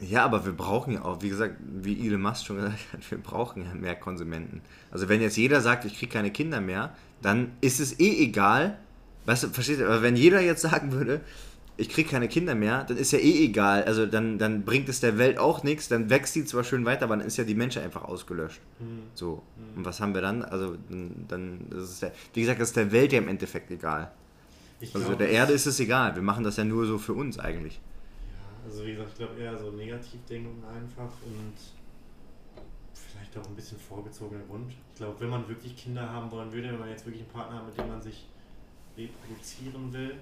Ja, aber wir brauchen ja auch, wie gesagt, wie Elon Musk schon gesagt hat, wir brauchen ja mehr Konsumenten. Also wenn jetzt jeder sagt, ich kriege keine Kinder mehr, dann ist es eh egal. Weißt du, verstehst du? Aber wenn jeder jetzt sagen würde, ich kriege keine Kinder mehr, dann ist ja eh egal. Also dann, dann bringt es der Welt auch nichts, dann wächst die zwar schön weiter, aber dann ist ja die Menschheit einfach ausgelöscht. Hm. So. Und was haben wir dann? Also dann, dann ist es der, wie gesagt, das ist der Welt ja im Endeffekt egal. Ich Also glaub, der Erde ist es egal. Wir machen das ja nur so für uns eigentlich. Also wie gesagt, ich glaube eher so negativ denken einfach und vielleicht auch ein bisschen vorgezogener Grund. Ich glaube, wenn man wirklich Kinder haben wollen würde, wenn man jetzt wirklich einen Partner hat, mit dem man sich reproduzieren will,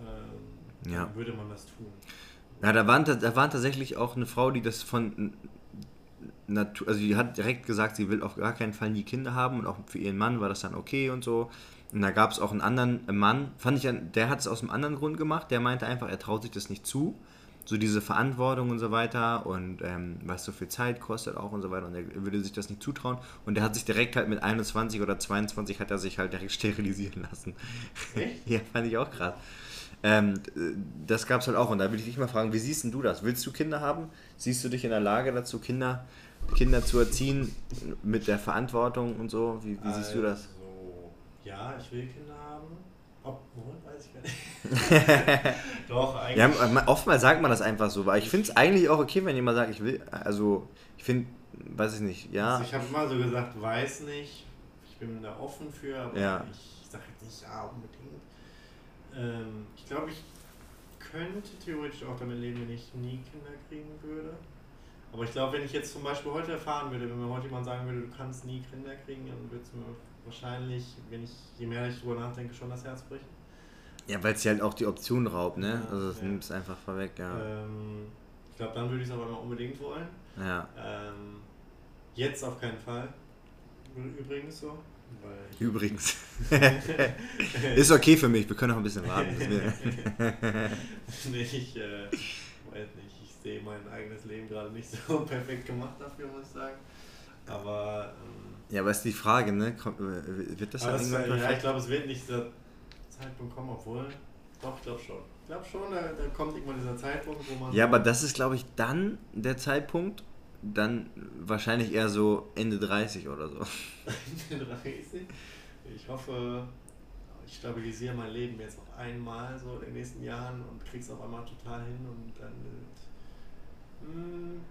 ähm, Ja. dann würde man das tun. Ja, da waren, da waren tatsächlich auch eine Frau, die das von Natur, also die hat direkt gesagt, sie will auf gar keinen Fall nie Kinder haben und auch für ihren Mann war das dann okay und so. Und da gab es auch einen anderen Mann, fand ich, der hat es aus einem anderen Grund gemacht, der meinte einfach, er traut sich das nicht zu. So diese Verantwortung und so weiter und ähm, was so viel Zeit kostet auch und so weiter und er würde sich das nicht zutrauen und der hat sich direkt halt mit 21 oder 22 hat er sich halt direkt <laughs> sterilisieren lassen. Echt? <laughs> ja, fand ich auch krass. Ähm, das gab es halt auch. Und da will ich dich mal fragen, wie siehst du das? Willst du Kinder haben? Siehst du dich in der Lage dazu, Kinder, Kinder zu erziehen mit der Verantwortung und so? Wie, wie siehst du das? Also, ja, ich will Kinder haben. Ob, wohin, weiß ich gar nicht. <laughs> Doch, eigentlich. Ja, ma- oftmals sagt man das einfach so, weil ich finde es eigentlich auch okay, wenn jemand sagt, ich will, also ich finde, weiß ich nicht, ja. Also ich habe immer so gesagt, weiß nicht. Ich bin da offen für, aber Ja. ich sage jetzt nicht ja unbedingt. Ähm, ich glaube, ich könnte theoretisch auch damit leben, wenn ich nie Kinder kriegen würde. Aber ich glaube, wenn ich jetzt zum Beispiel heute erfahren würde, wenn mir heute jemand sagen würde, du kannst nie Kinder kriegen, dann würde es mir wahrscheinlich, wenn ich, je mehr ich drüber nachdenke, schon das Herz brechen. Ja, weil es ja halt auch die Option raubt, ne? Ja, also das ja. nimmt es einfach vorweg, ja. Ähm, ich glaube, dann würde ich es aber noch unbedingt wollen. Ja. Ähm, jetzt auf keinen Fall. Übrigens so. Übrigens. <laughs> Ist okay für mich, wir können noch ein bisschen warten. <laughs> nee, ich äh, sehe mein eigenes Leben gerade nicht so <laughs> perfekt gemacht dafür, muss ich sagen. Aber, ähm, ja, aber ist die Frage, ne? Kommt, äh, wird das dann das, irgendwann ja, ich glaube, es wird nicht dieser Zeitpunkt kommen, obwohl, doch, ich glaube schon. Ich glaube schon, da, da kommt irgendwann dieser Zeitpunkt, wo man. Ja, aber das ist, glaube ich, dann der Zeitpunkt, dann wahrscheinlich eher so Ende 30 oder so. <laughs> 30. Ich hoffe, ich stabilisiere mein Leben jetzt noch einmal so in den nächsten Jahren und krieg's auf einmal total hin und dann hm,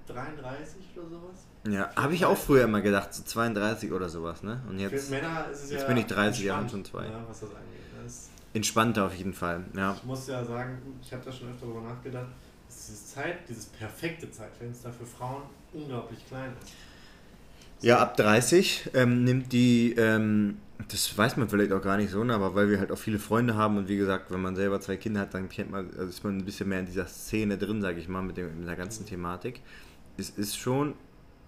33 oder sowas. Ja, habe ich auch früher immer gedacht, so 32 oder sowas, ne? Und Für jetzt Männer ist es jetzt ja bin ich 30, ja, entspannt, schon zwei. Ja, was das angeht. Das, entspannter auf jeden Fall, ja. ich muss ja sagen, ich habe da schon öfter darüber nachgedacht, dass diese Zeit, dieses perfekte Zeitfenster für Frauen unglaublich klein ist. Ja, ab 30 ähm, nimmt die, ähm, das weiß man vielleicht auch gar nicht so, ne, aber weil wir halt auch viele Freunde haben und wie gesagt, wenn man selber zwei Kinder hat, dann kennt man, also ist man ein bisschen mehr in dieser Szene drin, sage ich mal, mit, dem, mit der ganzen Thematik. Es ist schon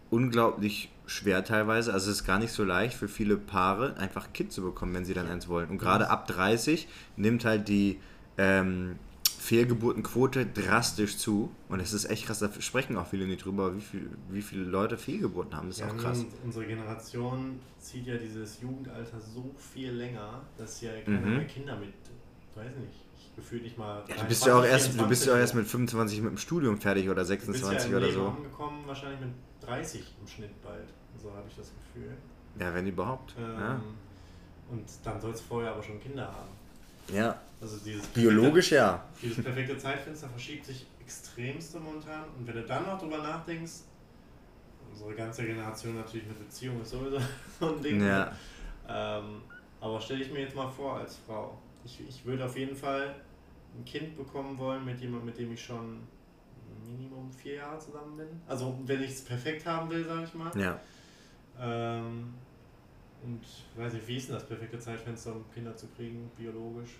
unglaublich schwer teilweise, also es ist gar nicht so leicht für viele Paare, einfach ein Kind zu bekommen, wenn sie dann eins wollen. Und gerade ab 30 nimmt halt die ähm, Fehlgeburtenquote drastisch zu und es ist echt krass, da sprechen auch viele nicht drüber, wie, viel, wie viele Leute Fehlgeburten haben, das ist Ja, auch krass. Unsere Generation zieht ja dieses Jugendalter so viel länger, dass ja Mhm. mehr Kinder mit, weiß nicht, ich gefühlt nicht mal. Ja, du bist ja auch 23, erst, du bist ja auch 24 erst mit 25 mit dem Studium fertig oder Du bist 26 ja oder Leben so. angekommen, wahrscheinlich mit 30 im Schnitt bald. So habe ich das Gefühl. Ja, wenn überhaupt. Ähm, Ja. Und dann sollst du vorher aber schon Kinder haben. ja. Also dieses Biologisch ja. dieses perfekte Zeitfenster verschiebt sich extremst momentan. Und wenn du dann noch drüber nachdenkst, unsere ganze Generation natürlich mit Beziehung ist sowieso <laughs> so ein Ding. Ja. Ähm, aber stelle ich mir jetzt mal vor als Frau. Ich, ich würde auf jeden Fall ein Kind bekommen wollen mit jemandem, mit dem ich schon Minimum vier Jahre zusammen bin. Also wenn ich es perfekt haben will, sage ich mal. Ja. Ähm, und weiß nicht, wie ist denn das perfekte Zeitfenster, um Kinder zu kriegen, biologisch?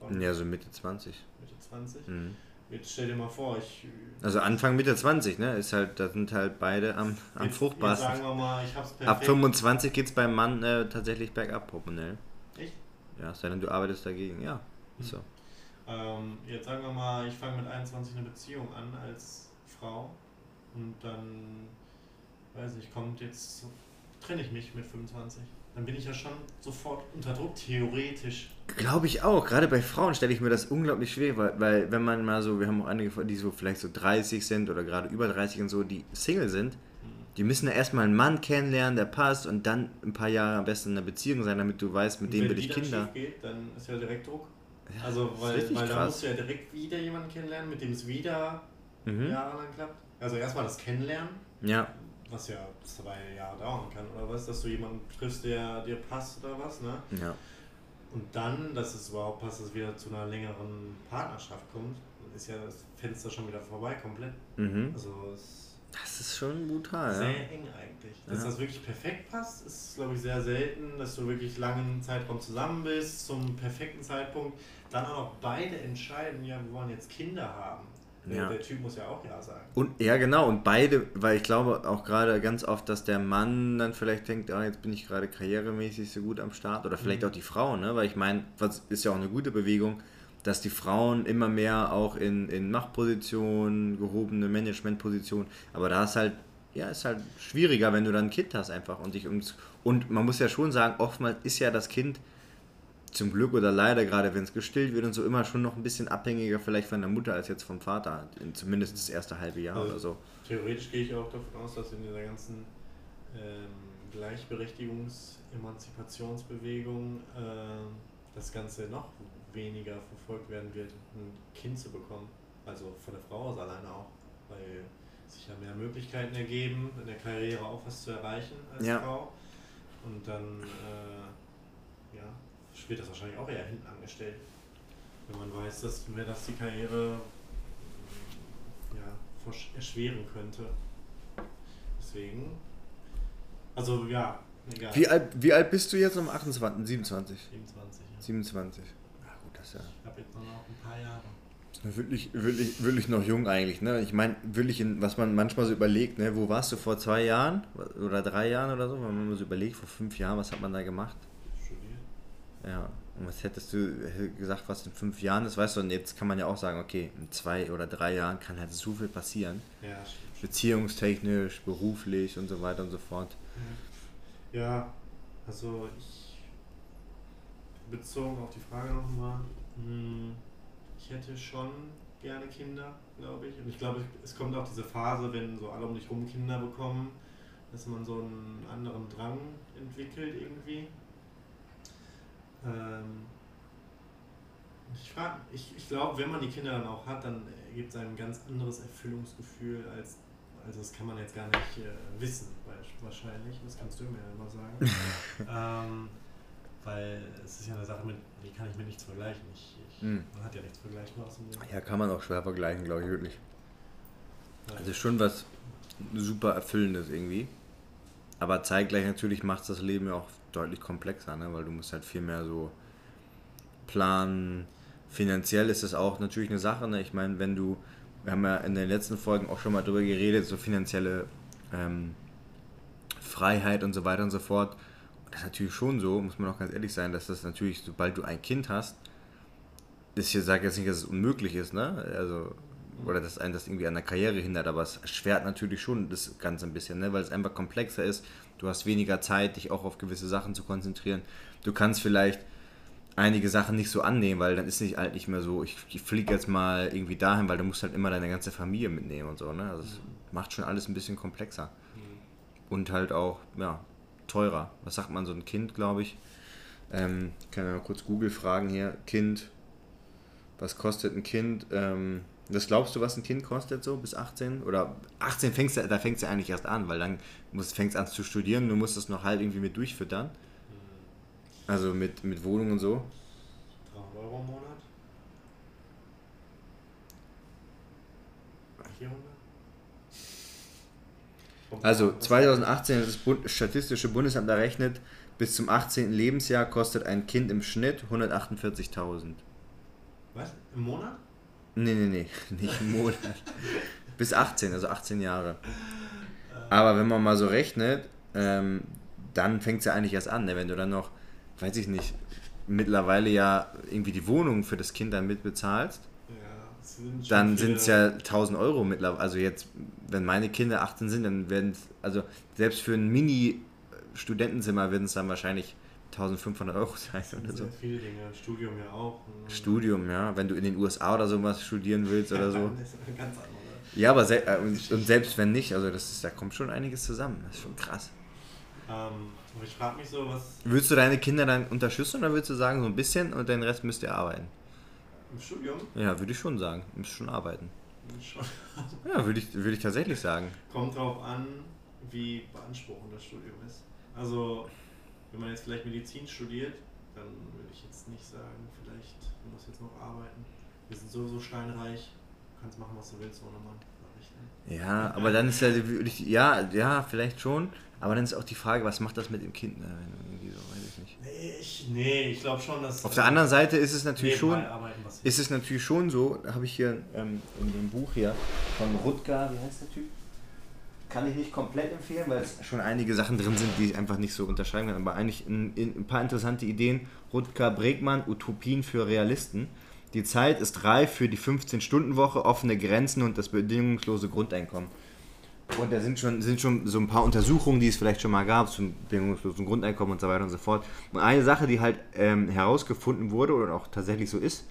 Von Ja, so Mitte 20. Mitte 20? Mhm. Jetzt stell dir mal vor, ich. Also Anfang Mitte 20, ne? Ist halt, da sind halt beide am, am jetzt, jetzt fruchtbarsten. sagen wir mal, ich hab's perfekt. Ab 25 geht's beim Mann äh, tatsächlich bergab, hormonell. Echt? Ja, es sei denn, du arbeitest dagegen. Ja, ist so. Ähm, jetzt sagen wir mal, ich fange mit 21 eine Beziehung an als Frau und dann, weiß ich, kommt jetzt, trenne ich mich mit 25. Dann bin ich ja schon sofort unter Druck, theoretisch. Glaube ich auch. Gerade bei Frauen stelle ich mir das unglaublich schwer, weil, weil wenn man mal so, wir haben auch einige, die so vielleicht so 30 sind oder gerade über 30 und so, die Single sind, die müssen ja erstmal einen Mann kennenlernen, der passt und dann ein paar Jahre am besten in einer Beziehung sein, damit du weißt, mit Und dem wenn will ich Kinder. schief geht, dann ist ja direkt Druck. Ja, also, weil, weil da musst du ja direkt wieder jemanden kennenlernen, mit dem es wieder Mhm. jahrelang klappt. Also erstmal das Kennenlernen, Ja, was ja zwei Jahre dauern kann, oder was, dass du jemanden triffst, der dir passt oder was, ne? ja. Und dann, dass es überhaupt passt, dass es wieder zu einer längeren Partnerschaft kommt, ist ja das Fenster schon wieder vorbei, komplett. Mhm. Also Das ist schon brutal, sehr ja. eng eigentlich. Dass Ja. das wirklich perfekt passt, ist glaube ich sehr selten, dass du wirklich langen Zeitraum zusammen bist, zum perfekten Zeitpunkt. Dann auch noch beide entscheiden, ja, wir wollen jetzt Kinder haben. Der, Ja. der Typ muss ja auch Ja sagen. Und ja, genau, und beide, weil ich glaube auch gerade ganz oft, dass der Mann dann vielleicht denkt, ah, jetzt bin ich gerade karrieremäßig so gut am Start oder vielleicht Mhm. auch die Frau, ne? Weil ich meine, was ist ja auch eine gute Bewegung, dass die Frauen immer mehr auch in, in Machtpositionen, gehobene Managementpositionen, aber da ist halt, ja, ist halt schwieriger, wenn du dann ein Kind hast einfach und dich ums, und man muss ja schon sagen, oftmals ist ja das Kind zum Glück oder leider, gerade wenn es gestillt wird und so, immer schon noch ein bisschen abhängiger vielleicht von der Mutter als jetzt vom Vater, in- zumindest das erste halbe Jahr Also oder so. Theoretisch gehe ich auch davon aus, dass in dieser ganzen ähm, Gleichberechtigungs-, Emanzipationsbewegung ähm, das Ganze noch weniger verfolgt werden wird, ein Kind zu bekommen. Also von der Frau aus alleine auch, weil sich ja mehr Möglichkeiten ergeben, in der Karriere auch was zu erreichen als Ja. Frau. Und dann äh, ja, wird das wahrscheinlich auch eher hinten angestellt. Wenn man weiß, dass mir das die Karriere ja, erschweren könnte. Deswegen. Also ja, egal. Wie alt, wie alt bist du jetzt um 28, 27? 27, ja. 27. Ja gut, das ist ja... Ich habe jetzt noch ein paar Jahre. Wirklich, wirklich, wirklich noch jung eigentlich, ne? Ich meine, wirklich, in, was man manchmal so überlegt, ne? Wo warst du vor zwei Jahren oder drei Jahren oder so? Wenn man so überlegt, vor fünf Jahren, was hat man da gemacht? Ja. Und was hättest du gesagt, was in fünf Jahren ist? Weißt du, und jetzt kann man ja auch sagen, okay, in zwei oder drei Jahren kann halt so viel passieren. Ja, stimmt. Beziehungstechnisch, beruflich und so weiter und so fort. Ja, also ich bezogen auf die Frage nochmal, hm, ich hätte schon gerne Kinder, glaube ich. Und ich glaube, es kommt auch diese Phase, wenn so alle um dich rum Kinder bekommen, dass man so einen anderen Drang entwickelt irgendwie. Ähm, ich ich, ich glaube, wenn man die Kinder dann auch hat, dann gibt es ein ganz anderes Erfüllungsgefühl als also das kann man jetzt gar nicht äh, wissen, wahrscheinlich, das kannst du mir ja immer sagen. <laughs> ähm, weil es ist ja eine Sache, mit, die kann ich mit nichts vergleichen. Ich, ich, Mhm. Man hat ja nichts Vergleichbares im Leben. Ja, kann man auch schwer vergleichen, glaube ich, wirklich. Also schon was super Erfüllendes irgendwie. Aber zeitgleich natürlich macht das Leben ja auch deutlich komplexer, ne? weil du musst halt viel mehr so planen. Finanziell ist es auch natürlich eine Sache. Ne? Ich meine, wenn du, wir haben ja in den letzten Folgen auch schon mal drüber geredet, so finanzielle ähm, Freiheit und so weiter und so fort. Das ist natürlich schon so, muss man auch ganz ehrlich sein, dass das natürlich, sobald du ein Kind hast, ich sage jetzt nicht, dass es unmöglich ist, ne? Also, oder dass einen das irgendwie an der Karriere hindert, aber es erschwert natürlich schon das Ganze ein bisschen, ne? weil es einfach komplexer ist. Du hast weniger Zeit, dich auch auf gewisse Sachen zu konzentrieren. Du kannst vielleicht einige Sachen nicht so annehmen, weil dann ist nicht halt nicht mehr so, ich, ich fliege jetzt mal irgendwie dahin, weil du musst halt immer deine ganze Familie mitnehmen und so, ne? Also es macht schon alles ein bisschen komplexer. Und halt auch, ja, teurer. Was sagt man so ein Kind, glaube ich? Ähm, ich kann ja mal kurz Google fragen hier. Kind, was kostet ein Kind? Ähm, was glaubst du, was ein Kind kostet so bis 18? Oder 18 fängst du, da fängst du eigentlich erst an, weil dann musst, fängst an zu studieren, du musst das noch halt irgendwie mit durchfüttern. Also mit, mit Wohnung und so. 300 Euro im Monat? 400? Also 2018 hat das Statistische Bundesamt errechnet, bis zum 18. Lebensjahr kostet ein Kind im Schnitt 148.000. Was? Im Monat? Nee, nee, nee, <laughs> nicht im Monat. Bis 18, also 18 Jahre. Aber wenn man mal so rechnet, ähm, dann fängt es ja eigentlich erst an, ne? wenn du dann noch, weiß ich nicht, mittlerweile ja irgendwie die Wohnung für das Kind dann mitbezahlst, Ja, sind dann sind es ja 1000 Euro mittlerweile. Also jetzt, wenn meine Kinder 18 sind, dann werden es, also selbst für ein Mini-Studentenzimmer werden es dann wahrscheinlich 1500 Euro <laughs> sein oder so. viele Dinge. Studium ja auch. Und- Studium, ja, wenn du in den USA oder sowas studieren willst oder so. <laughs> Das ist eine ganz andere. Ja, aber se äh, und, und selbst wenn nicht, also das ist, da kommt schon einiges zusammen. Das ist schon krass. Ähm, ich frage mich so, was Würdest du deine Kinder dann unterstützen oder würdest du sagen, so ein bisschen und den Rest müsst ihr arbeiten? im Studium Ja, würde ich schon sagen. Müsst schon arbeiten. schon <laughs> Ja, würde ich, würde ich tatsächlich sagen. kommt drauf an, wie beanspruchend das Studium ist. Also, wenn man jetzt vielleicht Medizin studiert, dann würde ich jetzt nicht sagen, vielleicht du musst jetzt noch arbeiten. Wir sind sowieso steinreich, du kannst machen, was du willst ohne Mann. Ja, aber dann ist ja, ja, ja, vielleicht schon. Aber dann ist auch die Frage, was macht das mit dem Kind? Ne? Irgendwie so, weiß ich nicht. Nee, ich, nee, ich glaube schon, dass. Auf der anderen Seite ist es natürlich schon, ist es natürlich schon so, da habe ich hier ähm, in dem Buch hier von Rutger, wie heißt der Typ? Kann ich nicht komplett empfehlen, weil es schon einige Sachen drin sind, die ich einfach nicht so unterschreiben kann. Aber eigentlich ein, ein paar interessante Ideen. Rutger Bregmann, Utopien für Realisten. Die Zeit ist reif für die 15-Stunden-Woche, offene Grenzen und das bedingungslose Grundeinkommen. Und da sind schon, sind schon so ein paar Untersuchungen, die es vielleicht schon mal gab, zum bedingungslosen Grundeinkommen und so weiter und so fort. Und eine Sache, die halt ähm, herausgefunden wurde oder auch tatsächlich so ist,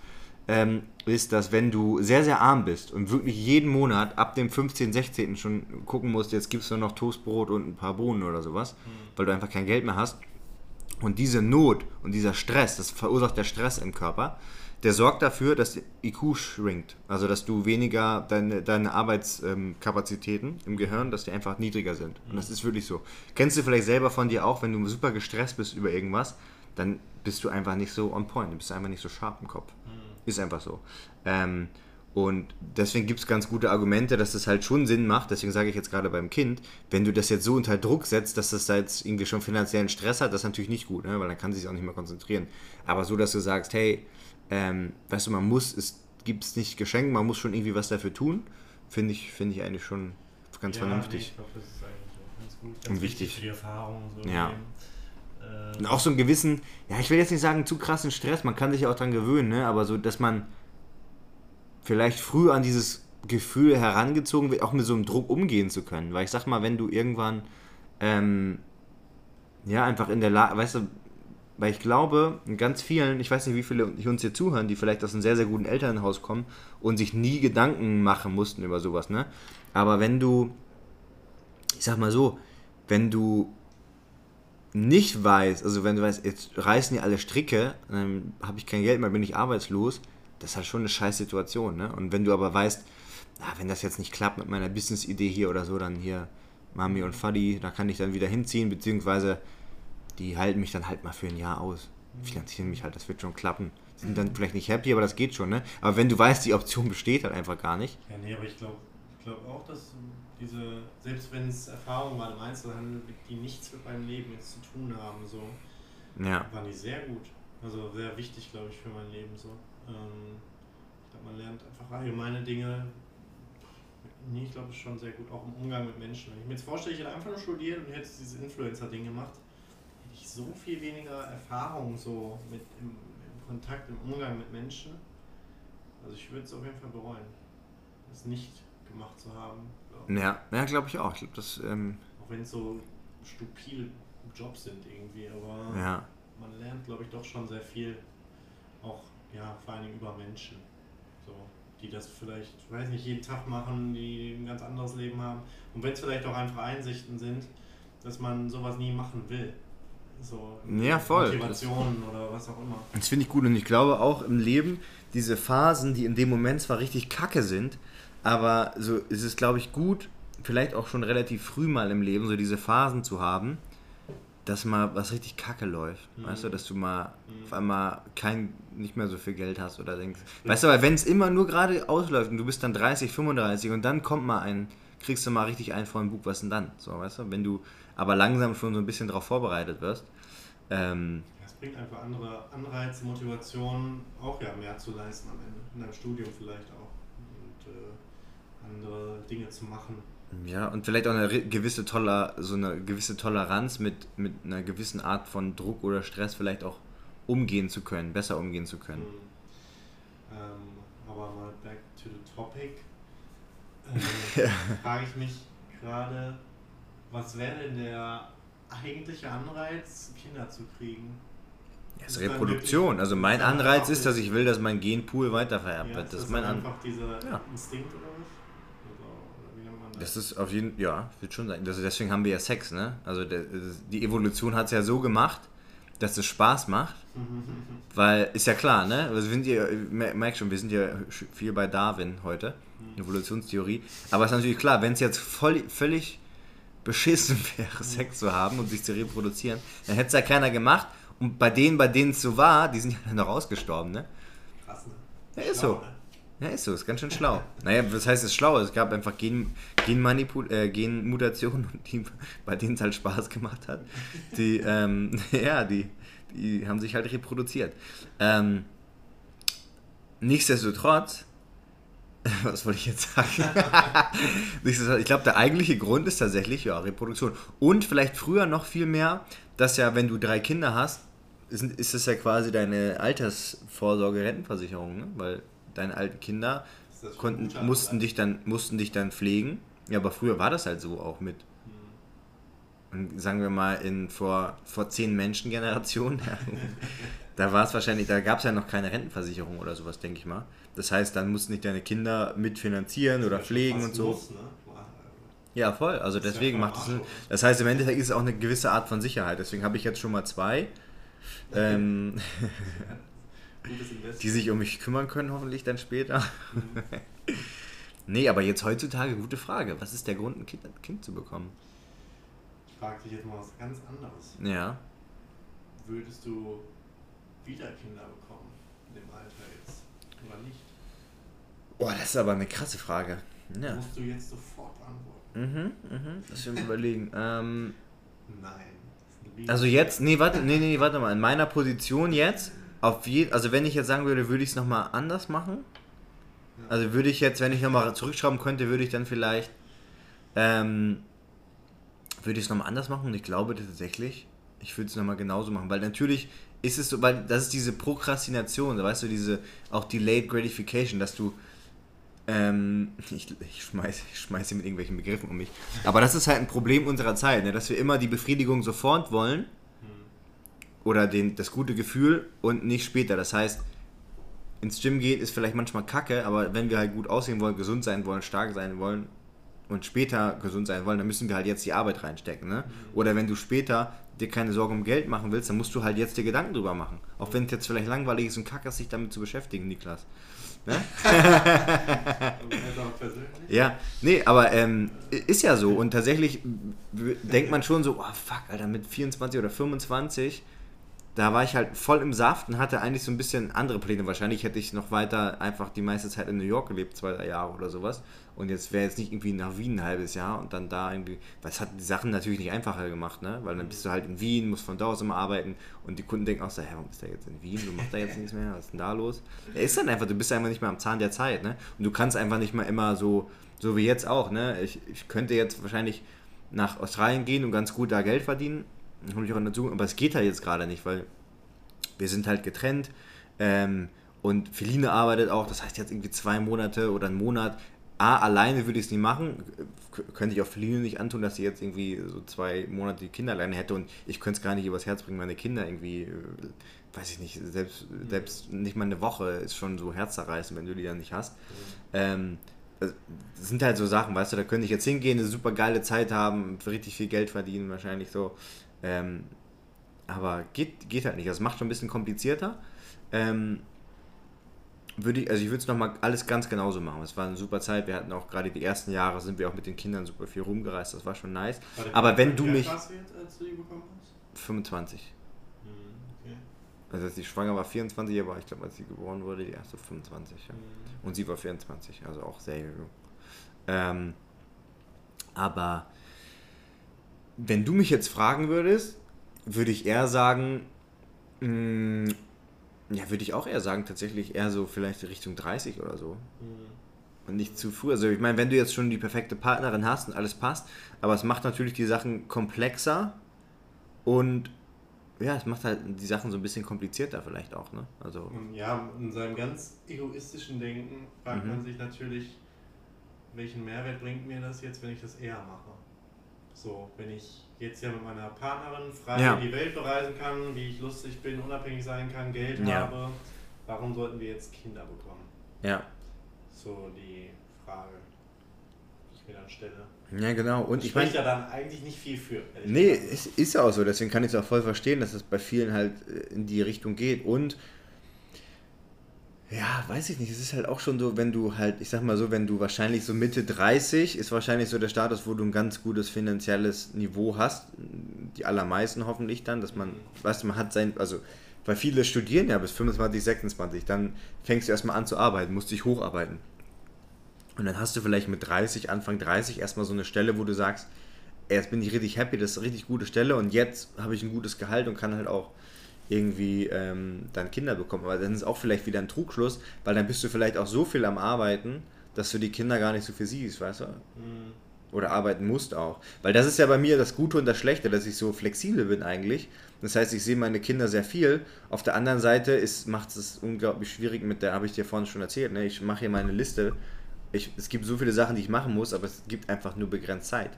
ähm, ist, dass wenn du sehr, sehr arm bist und wirklich jeden Monat ab dem 15., 16. schon gucken musst, jetzt gibst du noch Toastbrot und ein paar Bohnen oder sowas, weil du einfach kein Geld mehr hast. Und diese Not und dieser Stress, das verursacht der Stress im Körper, der sorgt dafür, dass der IQ schrinkt. Also dass du weniger deine, deine Arbeitskapazitäten im Gehirn, dass die einfach niedriger sind. Und das ist wirklich so. Kennst du vielleicht selber von dir auch, wenn du super gestresst bist über irgendwas, dann bist du einfach nicht so on point, du bist einfach nicht so sharp im Kopf. Ist einfach so. Ähm, Und deswegen gibt es ganz gute Argumente, dass das halt schon Sinn macht. Deswegen sage ich jetzt gerade beim Kind, wenn du das jetzt so unter Druck setzt, dass das da jetzt irgendwie schon finanziellen Stress hat, das ist natürlich nicht gut, ne? weil dann kann sie sich auch nicht mehr konzentrieren. Aber so, dass du sagst, hey, ähm, weißt du, man muss, es gibt es nicht geschenkt, man muss schon irgendwie was dafür tun, finde ich, finde ich eigentlich schon ganz Ja, nee, vernünftig. ich glaube, das ist eigentlich auch ganz gut. Ganz Und wichtig. für die Erfahrung. So Ja. Leben. Und auch so einen gewissen, ja, ich will jetzt nicht sagen zu krassen Stress, man kann sich ja auch dran gewöhnen, ne? aber so, dass man vielleicht früh an dieses Gefühl herangezogen wird, auch mit so einem Druck umgehen zu können. Weil ich sag mal, wenn du irgendwann, ähm, ja, einfach in der Lage, weißt du, weil ich glaube, in ganz vielen, ich weiß nicht, wie viele uns hier zuhören, die vielleicht aus einem sehr, sehr guten Elternhaus kommen und sich nie Gedanken machen mussten über sowas, ne? Aber wenn du, ich sag mal so, wenn du nicht weißt, also wenn du weißt, jetzt reißen die alle Stricke, dann habe ich kein Geld mehr, bin ich arbeitslos, das ist halt schon eine scheiß Situation, ne? Und wenn du aber weißt, na, wenn das jetzt nicht klappt mit meiner Business-Idee hier oder so, dann hier Mami und Fadi, da kann ich dann wieder hinziehen, beziehungsweise die halten mich dann halt mal für ein Jahr aus. Finanzieren mich halt, das wird schon klappen. Sind dann vielleicht nicht happy, aber das geht schon, ne? Aber wenn du weißt, die Option <laughs> besteht halt einfach gar nicht. Ja, nee, aber ich glaube ich glaub auch, dass diese, selbst wenn es Erfahrungen waren im Einzelhandel, die nichts mit meinem Leben jetzt zu tun haben, so, Ja. waren die sehr gut. Also sehr wichtig, glaube ich, für mein Leben so. Ähm, ich glaube, man lernt einfach allgemeine Dinge. Nee, ich glaube, schon sehr gut, auch im Umgang mit Menschen. Wenn ich mir jetzt vorstelle, ich hätte einfach nur studiert und hätte dieses Influencer-Ding gemacht, hätte ich so viel weniger Erfahrung so mit im, im Kontakt, im Umgang mit Menschen. Also ich würde es auf jeden Fall bereuen, es nicht gemacht zu haben. Ja, ja glaube ich auch. Ich glaube, das, ähm, Auch wenn es so stupide Jobs sind irgendwie, aber ja. man lernt, glaube ich, doch schon sehr viel, auch ja, vor allen Dingen über Menschen, so, die das vielleicht, ich weiß nicht, jeden Tag machen, die ein ganz anderes Leben haben. Und wenn es vielleicht auch einfach Einsichten sind, dass man sowas nie machen will. So Ja, voll. Motivationen oder was auch immer. Das finde ich gut und ich glaube auch im Leben, diese Phasen, die in dem Moment zwar richtig kacke sind, aber so ist es, glaube ich, gut, vielleicht auch schon relativ früh mal im Leben, so diese Phasen zu haben, dass mal was richtig kacke läuft. Weißt du, dass du mal auf einmal kein, nicht mehr so viel Geld hast oder denkst. Weißt du, weil wenn es immer nur gerade ausläuft und du bist dann 30, 35 und dann kommt mal ein, kriegst du mal richtig einen vollen Bug, was denn dann? So, weißt du, wenn du aber langsam schon so ein bisschen darauf vorbereitet wirst. Ähm, Ja, Es bringt einfach andere Anreize, Motivationen, auch ja mehr zu leisten am Ende. In deinem Studium vielleicht auch. Und äh, andere Dinge zu machen. Ja, und vielleicht auch eine gewisse Toller, so eine gewisse Toleranz mit, mit einer gewissen Art von Druck oder Stress vielleicht auch umgehen zu können, besser umgehen zu können. Ähm, aber mal back to the topic. Ähm, <laughs> frage ich mich gerade, was wäre denn der eigentliche Anreiz, Kinder zu kriegen? Ja, ist Reproduktion. Also mein Anreiz ist, dass ich will, dass mein Genpool weitervererbt Ja, wird. ist Das das ist mein dann An einfach dieser Ja. Instinkt? Oder, oder wie nennt man das? Ist auf jeden ja, wird schon sein. Das, deswegen haben wir ja Sex, ne? Also der, die Evolution hat es ja so gemacht, dass es Spaß macht. <laughs> Weil, ist ja klar, ne? Wir sind mer- merk schon, wir sind ja viel bei Darwin heute, Evolutionstheorie. Aber es ist natürlich klar, wenn es jetzt voll, völlig beschissen <laughs> wäre, Sex zu haben und sich zu reproduzieren, dann hätte es ja keiner gemacht. Und bei denen, bei denen es so war, die sind ja dann noch ausgestorben, ne? Krass, ne? Ja, ist so. Ja, ist so, ist ganz schön schlau. Naja, was heißt es schlau? Es gab einfach Gen, äh, Genmutationen, <laughs> die, bei denen es halt Spaß gemacht hat. Die, ähm, <laughs> ja, die, die haben sich halt reproduziert. Ähm, nichtsdestotrotz, <laughs> was wollte ich jetzt sagen? Ich glaube, der eigentliche Grund ist tatsächlich, ja, Reproduktion. Und vielleicht früher noch viel mehr, dass ja, wenn du drei Kinder hast, ist, ist das ja quasi deine Altersvorsorge, Rentenversicherung, ne? weil deine alten Kinder das konnten, mussten, dich dann, mussten dich dann pflegen. Ja, aber früher war das halt so auch mit, und sagen wir mal, in vor, vor zehn Menschengenerationen, ja, <laughs> da war es wahrscheinlich, da gab es ja noch keine Rentenversicherung oder sowas, denke ich mal. Das heißt, dann mussten nicht deine Kinder mitfinanzieren oder Das pflegen und so. Muss, ne? Ja, voll. Also ja deswegen voll macht es. Das heißt, im Endeffekt ist es auch eine gewisse Art von Sicherheit. Deswegen habe ich jetzt schon mal zwei, <laughs> ähm, <laughs> Gutes Invest. die sich um mich kümmern können, hoffentlich dann später. <laughs> nee, aber jetzt heutzutage, gute Frage. Was ist der Grund, ein Kind, ein kind zu bekommen? Ich frage dich jetzt mal was ganz anderes. Ja. Würdest du wieder Kinder bekommen in dem Alter jetzt? Oder nicht? Oh, das ist aber eine krasse Frage. Ja. Musst du jetzt sofort beantworten. Mhm, mhm. Lass mich überlegen. Ähm, Nein. Also jetzt, nee, warte, nee, nee, warte mal. In meiner Position jetzt, auf je, also wenn ich jetzt sagen würde, würde ich es nochmal anders machen. Also würde ich jetzt, wenn ich nochmal zurückschrauben könnte, würde ich dann vielleicht, ähm, würde ich es nochmal anders machen? Und ich glaube tatsächlich, ich würde es nochmal genauso machen, weil natürlich ist es so, weil das ist diese Prokrastination, weißt du, diese, auch Delayed Gratification, dass du, ähm, <laughs> ich, ich schmeiß, ich schmeiß hier mit irgendwelchen Begriffen um mich, aber das ist halt ein Problem unserer Zeit, ne, dass wir immer die Befriedigung sofort wollen oder den, das gute Gefühl und nicht später, das heißt, ins Gym geht, ist vielleicht manchmal kacke, aber wenn wir halt gut aussehen wollen, gesund sein wollen, stark sein wollen und später gesund sein wollen, dann müssen wir halt jetzt die Arbeit reinstecken. Ne? Oder wenn du später dir keine Sorgen um Geld machen willst, dann musst du halt jetzt dir Gedanken drüber machen. Auch wenn es jetzt vielleicht langweilig ist und kacke ist, sich damit zu beschäftigen, Niklas. Ne? <laughs> Also. Ja, nee, aber ähm, ist ja so. Und tatsächlich denkt man schon so, oh fuck, Alter, mit 24 oder 25, da war ich halt voll im Saft und hatte eigentlich so ein bisschen andere Pläne. Wahrscheinlich hätte ich noch weiter einfach die meiste Zeit in New York gelebt, zwei, drei Jahre oder sowas. Und jetzt wäre jetzt nicht irgendwie nach Wien ein halbes Jahr und dann da irgendwie, es hat die Sachen natürlich nicht einfacher gemacht, ne? Weil dann bist du halt in Wien, musst von da aus immer arbeiten und die Kunden denken auch so, hä, warum ist der jetzt in Wien? Du machst da jetzt nichts mehr, was ist denn da los? Er ist dann einfach, du bist einfach nicht mehr am Zahn der Zeit, ne? Und du kannst einfach nicht mehr immer so, so wie jetzt auch, ne? Ich, ich könnte jetzt wahrscheinlich nach Australien gehen und ganz gut da Geld verdienen, habe ich auch dazu, aber es geht halt jetzt gerade nicht, weil wir sind halt getrennt ähm, und Feline arbeitet auch, das heißt jetzt irgendwie zwei Monate oder einen Monat. A, alleine würde ich es nie machen, könnte ich auch Feline nicht antun, dass sie jetzt irgendwie so zwei Monate die Kinder alleine hätte und ich könnte es gar nicht übers Herz bringen, meine Kinder irgendwie, äh, weiß ich nicht, selbst, selbst nicht mal eine Woche ist schon so herzzerreißend, wenn du die dann nicht hast. Ähm, das sind halt so Sachen, weißt du, da könnte ich jetzt hingehen, eine super geile Zeit haben, richtig viel Geld verdienen, wahrscheinlich so. Ähm, aber geht, geht halt nicht. Das macht schon ein bisschen komplizierter. Ähm, würde ich, also ich würde es nochmal alles ganz genauso machen. Es war eine super Zeit. Wir hatten auch gerade die ersten Jahre, sind wir auch mit den Kindern super viel rumgereist. Das war schon nice. Warte, Aber wenn du mich. warst du jetzt, als du die bekommen hast? 25. Hm, okay. Also als sie schwanger war 24, aber ich glaube, als sie geboren wurde, die erste 25. Ja. Hm. Und sie war 24, also auch sehr jung. Ähm, aber wenn du mich jetzt fragen würdest, würde ich eher sagen, mh, ja, würde ich auch eher sagen, tatsächlich eher so vielleicht Richtung 30 oder so. Hm. Und nicht zu früh. Also ich meine, wenn du jetzt schon die perfekte Partnerin hast und alles passt, aber es macht natürlich die Sachen komplexer und ja, es macht halt die Sachen so ein bisschen komplizierter vielleicht auch, ne? Also, ja, in seinem ganz egoistischen Denken fragt Mhm. man sich natürlich, welchen Mehrwert bringt mir das jetzt, wenn ich das eher mache? So, wenn ich jetzt ja mit meiner Partnerin frei Ja. die Welt bereisen kann, wie ich lustig bin, unabhängig sein kann, Geld Ja. habe, warum sollten wir jetzt Kinder bekommen? ja. So die Frage, die ich mir dann stelle. Ja, genau. Und Das ich meine, spricht ja dann eigentlich nicht viel für. Nee, es ist ja auch so. Deswegen kann ich es auch voll verstehen, dass es bei vielen halt äh, in die Richtung geht. Und ja, weiß ich nicht. Es ist halt auch schon so, wenn du halt, ich sag mal so, wenn du wahrscheinlich so Mitte 30 ist wahrscheinlich so der Status, wo du ein ganz gutes finanzielles Niveau hast. Die allermeisten hoffentlich dann, dass man, weißt du, man hat sein, also, weil viele studieren ja bis 25, 26, dann fängst du erstmal an zu arbeiten, musst dich hocharbeiten. Und dann hast du vielleicht mit 30, Anfang 30 erstmal so eine Stelle, wo du sagst, jetzt bin ich richtig happy, das ist eine richtig gute Stelle und jetzt habe ich ein gutes Gehalt und kann halt auch irgendwie ähm, dann Kinder bekommen. Aber dann ist auch vielleicht wieder ein Trugschluss, weil dann bist du vielleicht auch so viel am Arbeiten, dass du die Kinder gar nicht so viel siehst, weißt du? Hm. Oder arbeiten musst auch. Weil das ist ja bei mir das Gute und das Schlechte, dass ich so flexibel bin eigentlich. Das heißt, ich sehe meine Kinder sehr viel. Auf der anderen Seite ist, macht es unglaublich schwierig mit der, habe ich dir vorhin schon erzählt, ne? ich mache hier meine Liste. Ich, es gibt so viele Sachen, die ich machen muss, aber es gibt einfach nur begrenzt Zeit.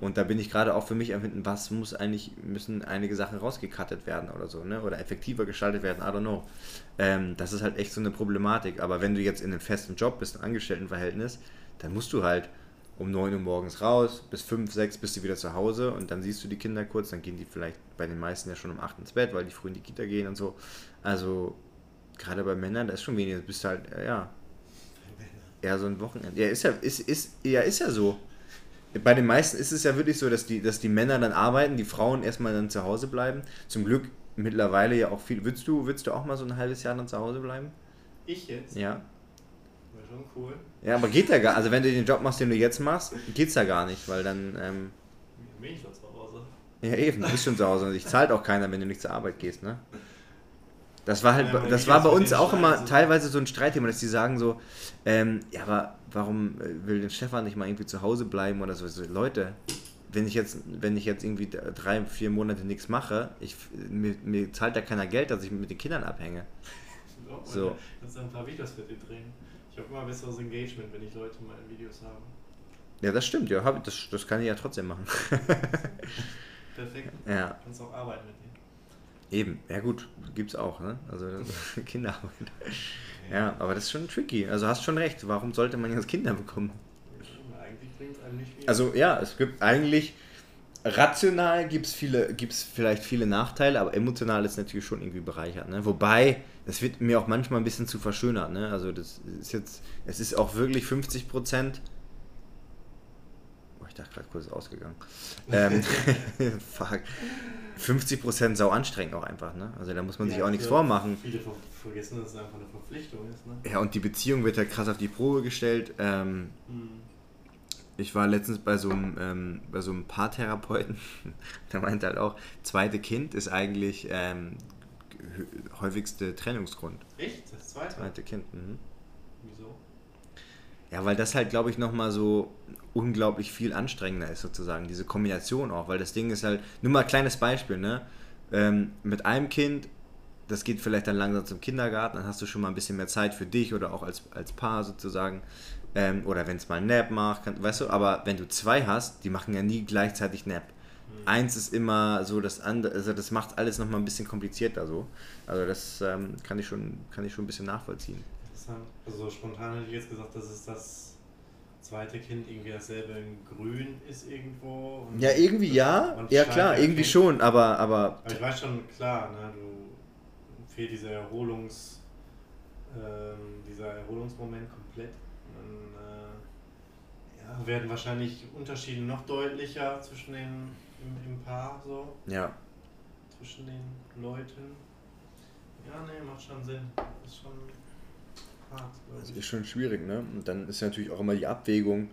Und da bin ich gerade auch für mich am Finden, was muss eigentlich, müssen einige Sachen rausgekattet werden oder so, ne? Oder effektiver gestaltet werden, I don't know. Ähm, das ist halt echt so eine Problematik. Aber wenn du jetzt in einem festen Job bist, einem Angestelltenverhältnis, dann musst du halt um 9 Uhr morgens raus, bis 5, 6 bist du wieder zu Hause und dann siehst du die Kinder kurz, dann gehen die vielleicht bei den meisten ja schon um 8 ins Bett, weil die früh in die Kita gehen und so. Also, gerade bei Männern, da ist schon weniger, du bist halt, äh, ja, eher so ein Wochenende. Ja, ist ja, ist, ist, ja, ist ja so. Bei den meisten ist es ja wirklich so, dass die, dass die Männer dann arbeiten, die Frauen erstmal dann zu Hause bleiben. Zum Glück mittlerweile ja auch viel. Würdest du, würdest du auch mal so ein halbes Jahr dann zu Hause bleiben? Ich jetzt? Ja. Wäre Schon cool. Ja, aber geht ja gar Also wenn du den Job machst, den du jetzt machst, geht's ja gar nicht, weil dann, ähm, Bin ich schon zu Hause. ja eben, du bist schon zu Hause und dich zahlt auch keiner, wenn du nicht zur Arbeit gehst, ne? Das war halt, Ja, das war bei uns auch immer teilweise so ein Streitthema, dass die sagen so, ähm, ja, aber warum äh, will denn Stefan nicht mal irgendwie zu Hause bleiben oder so? so Leute, wenn ich jetzt, wenn ich jetzt irgendwie drei, vier Monate nichts mache, ich, mir, mir zahlt da keiner Geld, dass ich mit den Kindern abhänge. So. So. Kannst du ein paar Videos mit dir drehen. Ich habe immer besseres Engagement, wenn ich Leute mal in Videos habe. Ja, das stimmt, ja, hab, das, das kann ich ja trotzdem machen. <laughs> Perfekt. ja, Kannst auch arbeiten mit denen. eben. Ja gut, gibt's auch, ne? Also <laughs> Kinderarbeit. Ja, aber das ist schon tricky. Also hast schon recht. Warum sollte man jetzt Kinder bekommen? Also ja, es gibt eigentlich rational gibt es viele, gibt's vielleicht viele Nachteile, aber emotional ist natürlich schon irgendwie bereichert. Ne? Wobei, das wird mir auch manchmal ein bisschen zu verschönert. Ne? Also das ist jetzt, es ist auch wirklich 50 Prozent. Oh, ich dachte gerade kurz ausgegangen. Ähm, <laughs> fuck. 50 Prozent sau anstrengend auch einfach. Ne? Also da muss man sich Ja, auch nichts vormachen. Viele ver vergessen, dass es einfach eine Verpflichtung ist. Ne? Ja, und die Beziehung wird halt krass auf die Probe gestellt. Ähm, Hm. Ich war letztens bei so einem, ähm, bei so einem Paartherapeuten, <laughs> der meinte halt auch, zweite Kind ist eigentlich ähm, häufigste Trennungsgrund. Echt? Das zweite? Zweite Kind. Mhm. Wieso? Ja, weil das halt, glaube ich, nochmal so unglaublich viel anstrengender ist, sozusagen, diese Kombination auch, weil das Ding ist halt, nur mal ein kleines Beispiel, ne? Ähm, mit einem Kind, das geht vielleicht dann langsam zum Kindergarten, dann hast du schon mal ein bisschen mehr Zeit für dich oder auch als, als Paar sozusagen. Ähm, oder wenn es mal Nap macht, kann, weißt du, aber wenn du zwei hast, die machen ja nie gleichzeitig Nap. Eins ist immer so das andere, also das macht alles nochmal ein bisschen komplizierter so. Also das ähm, kann ich schon, kann ich schon ein bisschen nachvollziehen. Interessant. Also so spontan hätte ich jetzt gesagt, dass es das zweite Kind irgendwie dasselbe in grün ist irgendwo. Ja, irgendwie ja. Ja klar, irgendwie erkennt. schon, aber, aber Aber ich weiß schon, klar, ne, du fehlt dieser Erholungs, ähm, dieser Erholungsmoment komplett. Dann äh, ja, werden wahrscheinlich Unterschiede noch deutlicher zwischen den im, im Paar so, ja. zwischen den Leuten. Ja, nee, macht schon Sinn. Ist schon Das ist schon schwierig, ne? Und dann ist natürlich auch immer die Abwägung,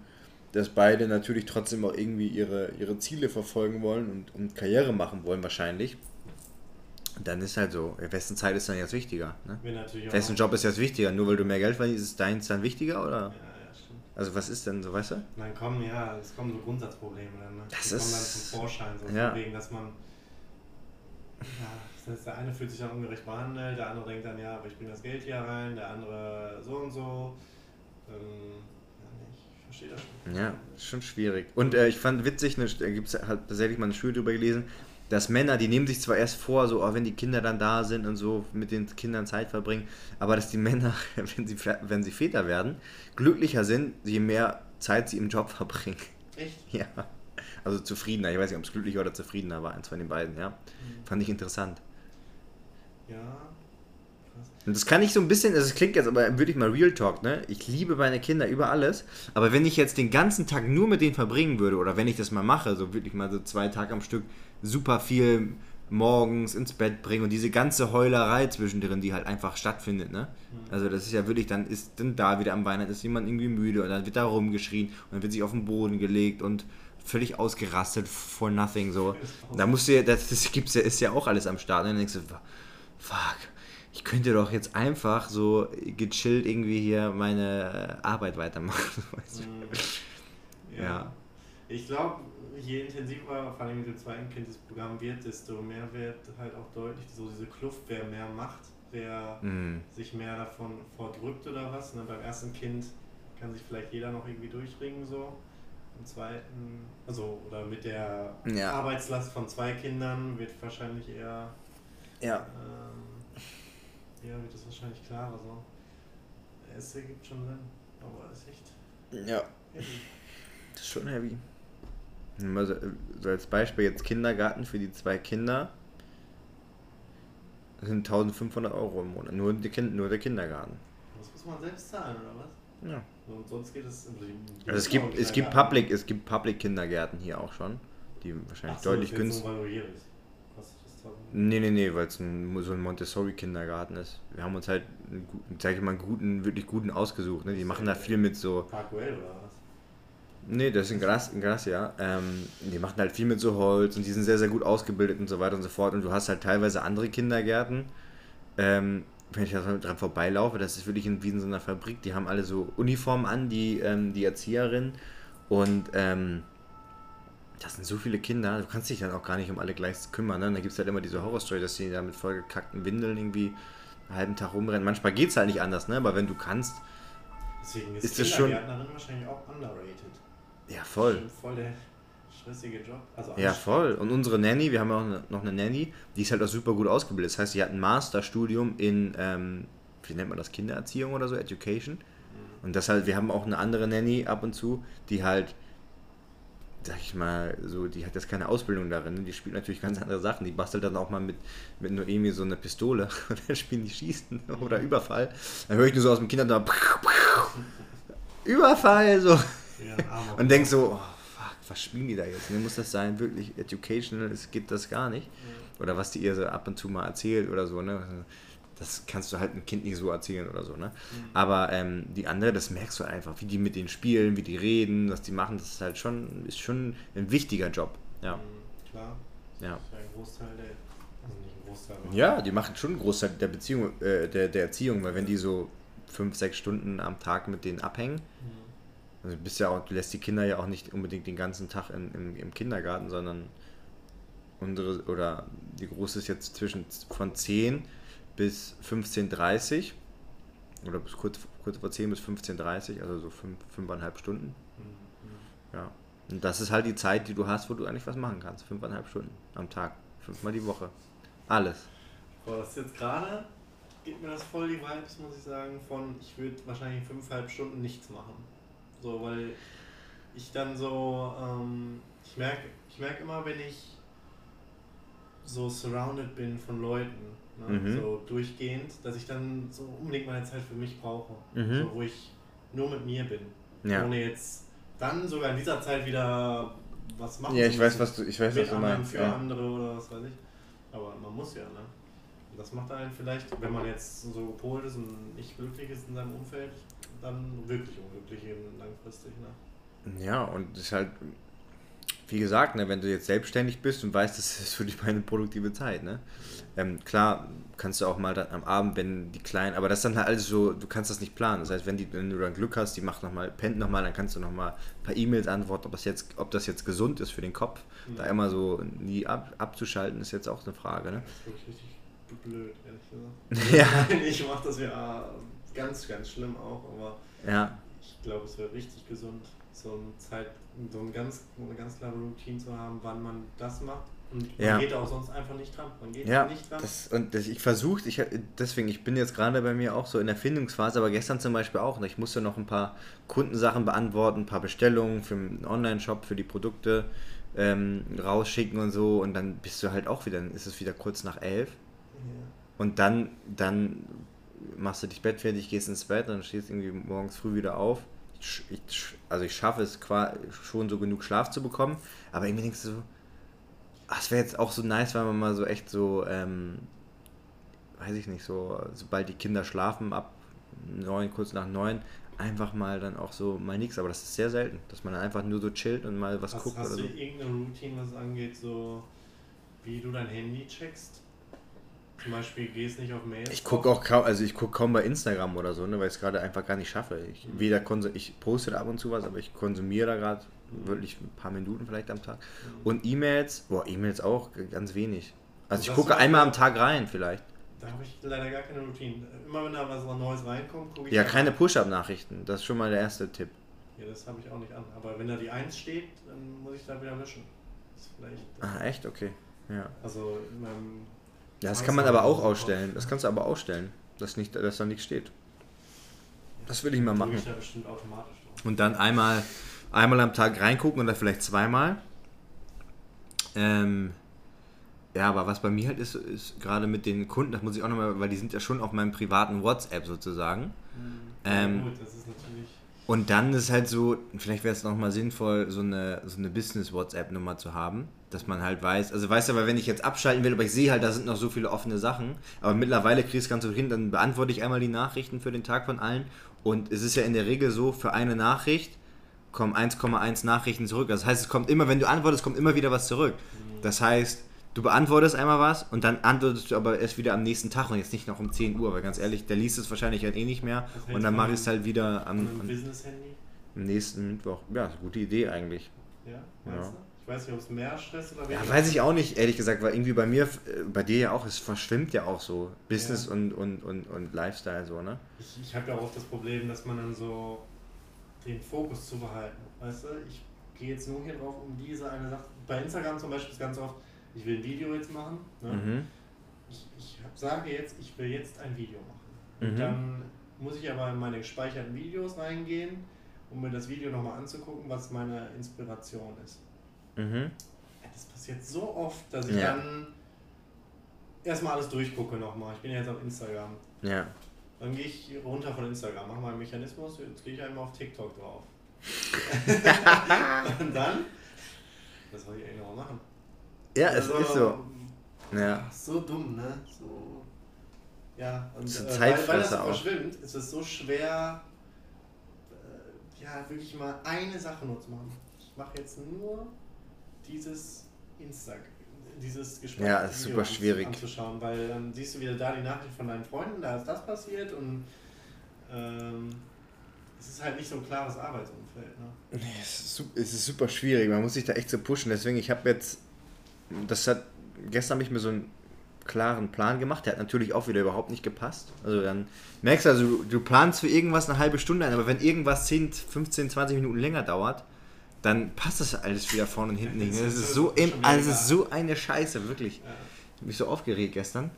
dass beide natürlich trotzdem auch irgendwie ihre, ihre Ziele verfolgen wollen und, und Karriere machen wollen wahrscheinlich. Und dann ist halt so, wessen Zeit ist dann jetzt wichtiger? Ne? Wessen Job ist jetzt wichtiger? Nur weil du mehr Geld verdienst, ist deins dann wichtiger? Oder? Ja, ja, stimmt. Also was ist denn so, weißt du? Dann kommen, ja, es kommen so Grundsatzprobleme dann, ne? Das Die kommen dann ist- zum Vorschein, so ja. wegen, dass man. Ja, das heißt, der eine fühlt sich dann ungerecht behandelt, der andere denkt dann, ja, aber ich bringe das Geld hier rein, der andere so und so. Ähm, ich verstehe das schon. Ja, schon schwierig. Und äh, ich fand witzig, ne, da gibt es halt tatsächlich mal eine Studie drüber gelesen, dass Männer, die nehmen sich zwar erst vor, so, oh, wenn die Kinder dann da sind und so mit den Kindern Zeit verbringen, aber dass die Männer, <laughs> wenn sie, wenn sie Väter werden, glücklicher sind, je mehr Zeit sie im Job verbringen. Echt? <laughs> Ja. Also zufriedener. Ich weiß nicht, ob es glücklicher oder zufriedener war, eins von den beiden, ja. Fand ich interessant. Ja. Und das kann ich so ein bisschen, also es klingt jetzt aber wirklich mal Real Talk, ne? Ich liebe meine Kinder über alles, aber wenn ich jetzt den ganzen Tag nur mit denen verbringen würde oder wenn ich das mal mache, so wirklich mal so zwei Tage am Stück super viel morgens ins Bett bringen und diese ganze Heulerei zwischendrin, die halt einfach stattfindet, ne? Also das ist ja wirklich, dann ist dann da wieder am Weihnachten ist jemand irgendwie müde und dann wird da rumgeschrien und dann wird sich auf den Boden gelegt und völlig ausgerastet for nothing so. Da musst du ja, das, das gibt's ja, ist ja auch alles am Start. Und dann denkst du, fuck, ich könnte doch jetzt einfach so gechillt irgendwie hier meine äh, Arbeit weitermachen. <laughs> Weißt du? Mhm. Ja. Ja. Ich glaube, je intensiver, vor allem mit dem zweiten Kind das Programm wird, desto mehr wird halt auch deutlich so diese Kluft, wer mehr macht, wer Mm, sich mehr davon vordrückt oder was. Ne? Beim ersten Kind kann sich vielleicht jeder noch irgendwie durchringen so. Im zweiten, also oder mit der Ja. Arbeitslast von zwei Kindern wird wahrscheinlich eher, ja. ähm, ja, wird das wahrscheinlich klarer so. Es ergibt schon Sinn, aber es ist echt Ja. heavy. Das ist schon heavy. Mal so, als Beispiel jetzt Kindergarten für die zwei Kinder das sind 1500 Euro im Monat. Nur, die kind, nur der Kindergarten. Das muss man selbst zahlen, oder was? Ja. Und sonst geht es. Also es gibt, es gibt Public, es gibt Public Kindergärten hier auch schon, die wahrscheinlich deutlich günstiger. Weil du hier bist. Kostet das Montessori. Nee, nee, nee, weil es ein, so ein Montessori-Kindergarten ist. Wir haben uns halt, einen, guten- sag ich mal, einen guten, wirklich guten ausgesucht. Ne? Die machen da viel mit so. Parkwell oder was? Nee, das ist in Gras, in Gras ja. Ähm, die machen halt viel mit so Holz und die sind sehr, sehr gut ausgebildet und so weiter und so fort. Und du hast halt teilweise andere Kindergärten. Ähm, wenn ich da dran vorbeilaufe, das ist wirklich in, wie in so einer Fabrik. Die haben alle so Uniformen an, die, ähm, die Erzieherinnen. Und ähm, das sind so viele Kinder, du kannst dich dann auch gar nicht um alle gleich kümmern. Ne? Und Da gibt es halt immer diese Horrorstory, dass die da mit vollgekackten Windeln irgendwie einen halben Tag rumrennen. Manchmal geht es halt nicht anders, ne? aber wenn du kannst, Deswegen ist, Ist das schon- wahrscheinlich auch underrated. ja voll. Voll der stressige Job. Also Ja, voll. Und unsere Nanny, wir haben ja auch eine, noch eine Nanny, die ist halt auch super gut ausgebildet. Das heißt, sie hat ein Masterstudium in, ähm, wie nennt man das, Kindererziehung oder so, Education. Und das halt, wir haben auch eine andere Nanny ab und zu, die halt, sag ich mal, so, die hat jetzt keine Ausbildung darin. Die spielt natürlich ganz andere Sachen. Die bastelt dann auch mal mit, mit Noemi so eine Pistole <laughs> und dann spielen die Schießen oder Überfall. Dann höre ich nur so aus dem Kinderzimmer, Überfall, so. Ja, Und denk so, oh, fuck, was spielen die da jetzt? Ne, muss das sein, wirklich educational? Es gibt das gar nicht. Oder was die ihr so ab und zu mal erzählt oder so, ne? Das kannst du halt einem Kind nicht so erzählen oder so, ne? Aber ähm, die andere, das merkst du einfach, wie die mit denen spielen, wie die reden, was die machen, das ist halt schon, ist schon ein wichtiger Job. Ja. Mhm, Klar. Ja. Das ist ja ein Großteil der. Also nicht ein Großteil, Ja, die machen schon einen Großteil der Beziehung, äh, der, der Erziehung, weil wenn die so fünf, sechs Stunden am Tag mit denen abhängen, also du bist ja auch, du lässt die Kinder ja auch nicht unbedingt den ganzen Tag in, im, im Kindergarten, sondern unsere oder die große ist jetzt zwischen von 10 bis 15.30 oder bis kurz, kurz vor 10 bis 15.30, also so fünf, fünfeinhalb Stunden. Ja. Und das ist halt die Zeit, die du hast, wo du eigentlich was machen kannst. Fünfeinhalb Stunden am Tag. Fünfmal die Woche. Alles. Boah, das ist jetzt gerade, gibt mir das voll die Vibes, muss ich sagen, von ich würde wahrscheinlich fünfeinhalb Stunden nichts machen. So, weil ich dann so, ähm, ich merke ich merk immer, wenn ich so surrounded bin von Leuten, ne, Mhm. so durchgehend, dass ich dann so unbedingt meine Zeit für mich brauche. Mhm. So, wo ich nur mit mir bin. Ja. Ohne jetzt dann sogar in dieser Zeit wieder was machen Ja, zu ich weiß, müssen. was du, ich weiß, was du meinst. für Ja. andere oder was weiß ich. Aber man muss ja, ne? Und Das macht einen vielleicht, wenn man jetzt so gepolt ist und nicht glücklich ist in seinem Umfeld, dann wirklich unglücklich eben langfristig, ne? Ja, und das ist halt, wie gesagt, ne, wenn du jetzt selbstständig bist und weißt, das ist für dich meine produktive Zeit, ne? Ähm, klar, kannst du auch mal dann am Abend, wenn die Kleinen, aber das ist dann halt alles so, du kannst das nicht planen. Das heißt, wenn, die, wenn du dann Glück hast, die macht nochmal, pennt nochmal, dann kannst du nochmal ein paar E-Mails antworten, ob das, jetzt, ob das jetzt gesund ist für den Kopf. Da immer so nie ab, abzuschalten, ist jetzt auch eine Frage, ne? Das ist wirklich richtig blöd, ehrlich gesagt. <laughs> Ja. Nein, <laughs> ich mach das ja ganz, ganz schlimm auch, aber Ja, ich glaube, es wäre richtig gesund, so eine Zeit, so eine ganz, eine ganz klare Routine zu haben, wann man das macht. Und man Ja. geht auch sonst einfach nicht dran. Man geht Ja, nicht dran. das, und das, ich versuche, ich, deswegen, ich bin jetzt gerade bei mir auch so in der Findungsphase, aber gestern zum Beispiel auch. ne, Ich musste noch ein paar Kundensachen beantworten, ein paar Bestellungen für einen Online-Shop, für die Produkte ähm, rausschicken und so. Und dann bist du halt auch wieder, dann ist es wieder kurz nach elf. ja. Und dann, dann machst du dich bettfertig, gehst ins Bett, dann stehst du irgendwie morgens früh wieder auf. Ich, also ich schaffe es schon so genug Schlaf zu bekommen, aber irgendwie denkst du so, ach, es wäre jetzt auch so nice, wenn man mal so echt so, ähm, weiß ich nicht, so, sobald die Kinder schlafen, ab neun, kurz nach neun, einfach mal dann auch so mal nichts, aber das ist sehr selten, dass man dann einfach nur so chillt und mal was Hast, guckt hast oder du so. irgendeine Routine, was angeht, so wie du dein Handy checkst? Zum Beispiel gehst nicht auf Mails. Ich gucke auch kaum, also ich gucke kaum bei Instagram oder so, ne, weil ich es gerade einfach gar nicht schaffe. Ich, weder konsu ich poste da ab und zu was, aber ich konsumiere da gerade wirklich ein paar Minuten vielleicht am Tag. Und E-Mails, boah, E-Mails auch ganz wenig. Also ich gucke einmal am Tag rein vielleicht. Da habe ich leider gar keine Routine. Immer wenn da was Neues reinkommt, gucke ich. Ja, keine Push-Up-Nachrichten. Das ist schon mal der erste Tipp. Ja, das habe ich auch nicht an. Aber wenn da die 1 steht, dann muss ich da wieder löschen. Das ist vielleicht. Ah, echt? Okay. Ja. Also in meinem. Ja, das kann man aber auch ausstellen. Das kannst du aber ausstellen, dass, nicht, dass da nichts steht. Das will ich mal machen. Und dann einmal, einmal am Tag reingucken oder vielleicht zweimal. Ähm, ja, aber was bei mir halt ist, ist gerade mit den Kunden, das muss ich auch nochmal, weil die sind ja schon auf meinem privaten WhatsApp sozusagen. Ähm, ja, gut, das ist natürlich. Und dann ist halt so, vielleicht wäre es nochmal sinnvoll, so eine, so eine Business-WhatsApp-Nummer zu haben. Dass man halt weiß, also weißt du, aber wenn ich jetzt abschalten will, aber ich sehe halt, da sind noch so viele offene Sachen, aber mittlerweile kriege ich es ganz so hin, dann beantworte ich einmal die Nachrichten für den Tag von allen und es ist ja in der Regel so, für eine Nachricht kommen 1,1 Nachrichten zurück. Das heißt, es kommt immer, wenn du antwortest, kommt immer wieder was zurück. Das heißt, du beantwortest einmal was und dann antwortest du aber erst wieder am nächsten Tag und jetzt nicht noch um 10 Uhr, weil ganz ehrlich, der liest es wahrscheinlich halt eh nicht mehr und dann du mache ich es halt wieder am, am Business-Handy? nächsten Mittwoch. Ja, gute Idee eigentlich. Ja, meinst Ja. Weiß nicht, ob es mehr Stress oder Ja, weniger. weiß ich auch nicht, ehrlich gesagt, weil irgendwie bei mir, äh, bei dir ja auch, es verschwimmt ja auch so. Business Ja. und, und, und, und Lifestyle so, ne? Ich, ich habe ja auch oft das Problem, dass man dann so den Fokus zu behalten. Weißt du, ich gehe jetzt nur hier drauf, um diese eine Sache. Bei Instagram zum Beispiel ist ganz oft, ich will ein Video jetzt machen. Ne? Mhm. Ich, ich sage jetzt, ich will jetzt ein Video machen. Mhm. dann muss ich aber in meine gespeicherten Videos reingehen, um mir das Video nochmal anzugucken, was meine Inspiration ist. Mhm. Das passiert so oft, dass ich Ja. dann erstmal alles durchgucke nochmal. Ich bin ja jetzt auf Instagram. Ja. Dann gehe ich runter von Instagram, mache meinen Mechanismus, jetzt gehe ich einmal auf TikTok drauf. <laughs> Und dann, was soll ich eigentlich noch machen? Ja, es Also, ist so. Ja. So dumm, ne? So. Ja, und äh, weil, weil das so verschwimmt, ist es so schwer, äh, ja, wirklich mal eine Sache nur zu machen. Ich mache jetzt nur dieses Instagram, dieses Gespräch. Ja, ist super schwierig. anzuschauen, weil dann siehst du wieder da die Nachricht von deinen Freunden, da ist das passiert und ähm, es ist halt nicht so ein klares Arbeitsumfeld. Ne? Nee, Es ist, es ist super schwierig, man muss sich da echt so pushen. Deswegen, ich habe jetzt, das hat, gestern habe ich mir so einen klaren Plan gemacht, der hat natürlich auch wieder überhaupt nicht gepasst. Also dann merkst du, also du, du planst für irgendwas eine halbe Stunde ein, aber wenn irgendwas 10, 15, 20 Minuten länger dauert, dann passt das alles wieder vorne und hinten nicht. <laughs> Das ist so, im, also es ist so eine Scheiße, wirklich. Ja. Ich hab mich so aufgeregt gestern.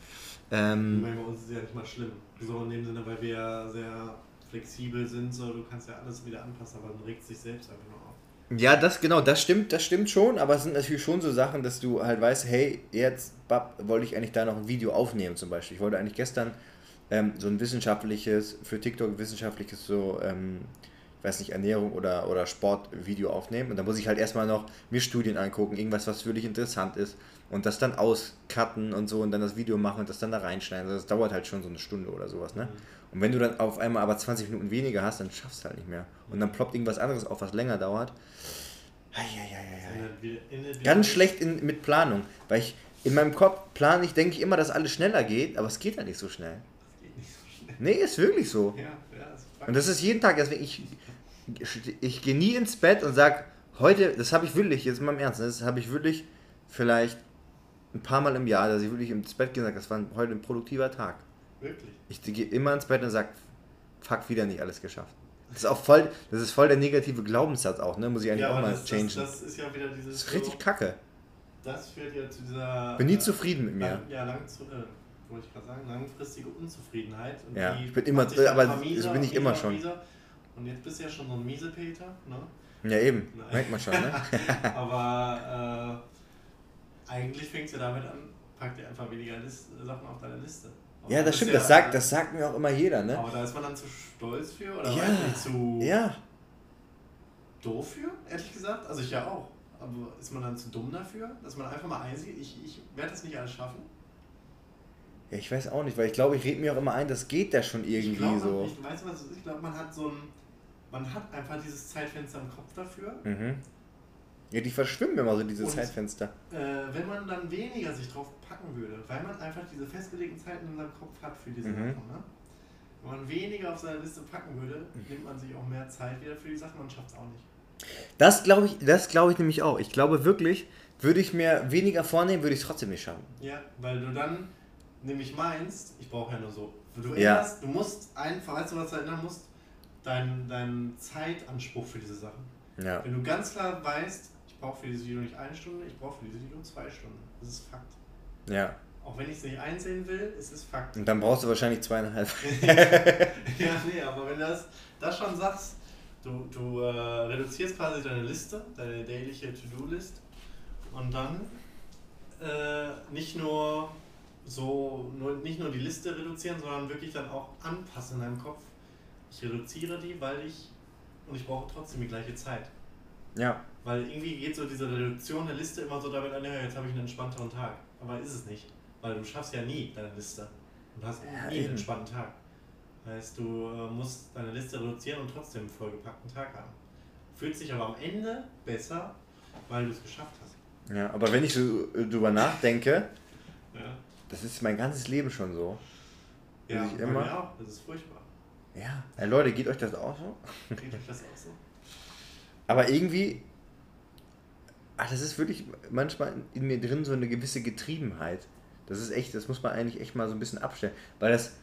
Ich Ähm, meine, bei uns ist es ja nicht mal schlimm. So in dem Sinne, weil wir ja sehr flexibel sind, so du kannst ja alles wieder anpassen, aber man regt sich selbst einfach nur auf. Ja, das genau, das stimmt, das stimmt schon, aber es sind natürlich schon so Sachen, dass du halt weißt, hey, jetzt bab, wollte ich eigentlich da noch ein Video aufnehmen zum Beispiel. Ich wollte eigentlich gestern ähm, so ein wissenschaftliches, für TikTok wissenschaftliches so, ähm, weiß nicht, Ernährung oder, oder Sportvideo aufnehmen und da muss ich halt erstmal noch mir Studien angucken, irgendwas, was wirklich interessant ist und das dann auscutten und so und dann das Video machen und das dann da reinschneiden. Also das dauert halt schon so eine Stunde oder sowas, ne? Und wenn du dann auf einmal aber 20 Minuten weniger hast, dann schaffst du halt nicht mehr. Und dann ploppt irgendwas anderes auf, was länger dauert. Wieder- Ganz schlecht in, mit Planung, weil ich in meinem Kopf plane ich, denke ich immer, dass alles schneller geht, aber es geht ja nicht so schnell. Das geht nicht so schnell. Nee, ist wirklich so. Ja, ja, ist Und das ist jeden Tag, deswegen ich, ich gehe nie ins Bett und sag, heute, das habe ich wirklich, jetzt mal im Ernst, das habe ich wirklich vielleicht ein paar Mal im Jahr, dass ich wirklich ins Bett gehe und sage, das war heute ein produktiver Tag. wirklich. Ich gehe immer ins Bett und sage, fuck, wieder nicht alles geschafft. Das ist auch voll, das ist voll der negative Glaubenssatz auch, ne? Muss ich eigentlich Ja, auch mal das, changen. das, das ist ja wieder dieses. Das ist richtig so, kacke. Das führt ja zu dieser. Bin nie äh, zufrieden mit mir. Lang, ja, lang zu, äh, wollte ich gerade sagen, langfristige Unzufriedenheit. Und Ja, die ich bin immer- aber das bin ich immer schon. mieser. Und jetzt bist du ja schon so ein Miesepeter, ne? Ja, eben. <laughs> Nein. Merkt man schon, ne? <laughs> Aber äh, eigentlich fängt es ja damit an, pack dir einfach weniger List, Sachen auf deine Liste. Aber Ja, das stimmt. ja- Das sagt, das sagt mir auch immer jeder, ne? Aber da ist man dann zu stolz für oder Ja. zu Ja. doof für, ehrlich gesagt. Also ich ja auch. Aber ist man dann zu dumm dafür, dass man einfach mal einsieht, ich, ich werde das nicht alles schaffen? Ja, ich weiß auch nicht, weil ich glaube, ich rede mir auch immer ein, das geht ja schon ich irgendwie glaube, so. ich weiß was, ich glaube, man hat so ein, man hat einfach dieses Zeitfenster im Kopf dafür. Mhm. Ja, die verschwimmen immer so, diese Und- Zeitfenster. Äh, wenn man dann weniger sich drauf packen würde, weil man einfach diese festgelegten Zeiten in seinem Kopf hat für diese Mhm. Sachen, ne? Wenn man weniger auf seine Liste packen würde, nimmt man sich auch mehr Zeit wieder für die Sachen und schafft es auch nicht. Das glaube ich, das glaube ich nämlich auch. Ich glaube wirklich, würde ich mir weniger vornehmen, würde ich es trotzdem nicht schaffen. Ja, weil du dann nämlich meinst, ich brauche ja nur so. Du, Ja. erinnerst, du musst einfach, weißt du, was du erinnern musst? Deinen dein Zeitanspruch für diese Sachen. Ja. Wenn du ganz klar weißt, ich brauche für dieses Video nicht eine Stunde, ich brauche für dieses Video zwei Stunden. Das ist Fakt. Ja. Auch wenn ich es nicht einsehen will, ist es Fakt. Und dann brauchst du wahrscheinlich zweieinhalb. <laughs> ja, nee, aber wenn du das, das schon sagst, du, du äh, reduzierst quasi deine Liste, deine dailiche To-Do-List und dann äh, nicht nur so, nur, nicht nur die Liste reduzieren, sondern wirklich dann auch anpassen in deinem Kopf. Ich reduziere die, weil ich, und ich brauche trotzdem die gleiche Zeit. Ja. Weil irgendwie geht so diese Reduktion der Liste immer so damit an, ja, jetzt habe ich einen entspannteren Tag. Aber ist es nicht. Weil du schaffst ja nie deine Liste. Und du hast Ja, nie eben. einen entspannten Tag. Heißt, du äh, musst deine Liste reduzieren und trotzdem einen vollgepackten Tag haben. Fühlt sich aber am Ende besser, weil du es geschafft hast. Ja, aber wenn ich so äh, drüber nachdenke, Ja, das ist mein ganzes Leben schon so. ja ich immer- auch. Das ist furchtbar. Ja. ja. Leute, geht euch das auch so? Geht euch das auch so? Aber irgendwie, ach, das ist wirklich manchmal in mir drin so eine gewisse Getriebenheit. Das ist echt, das muss man eigentlich echt mal so ein bisschen abstellen. Weil das,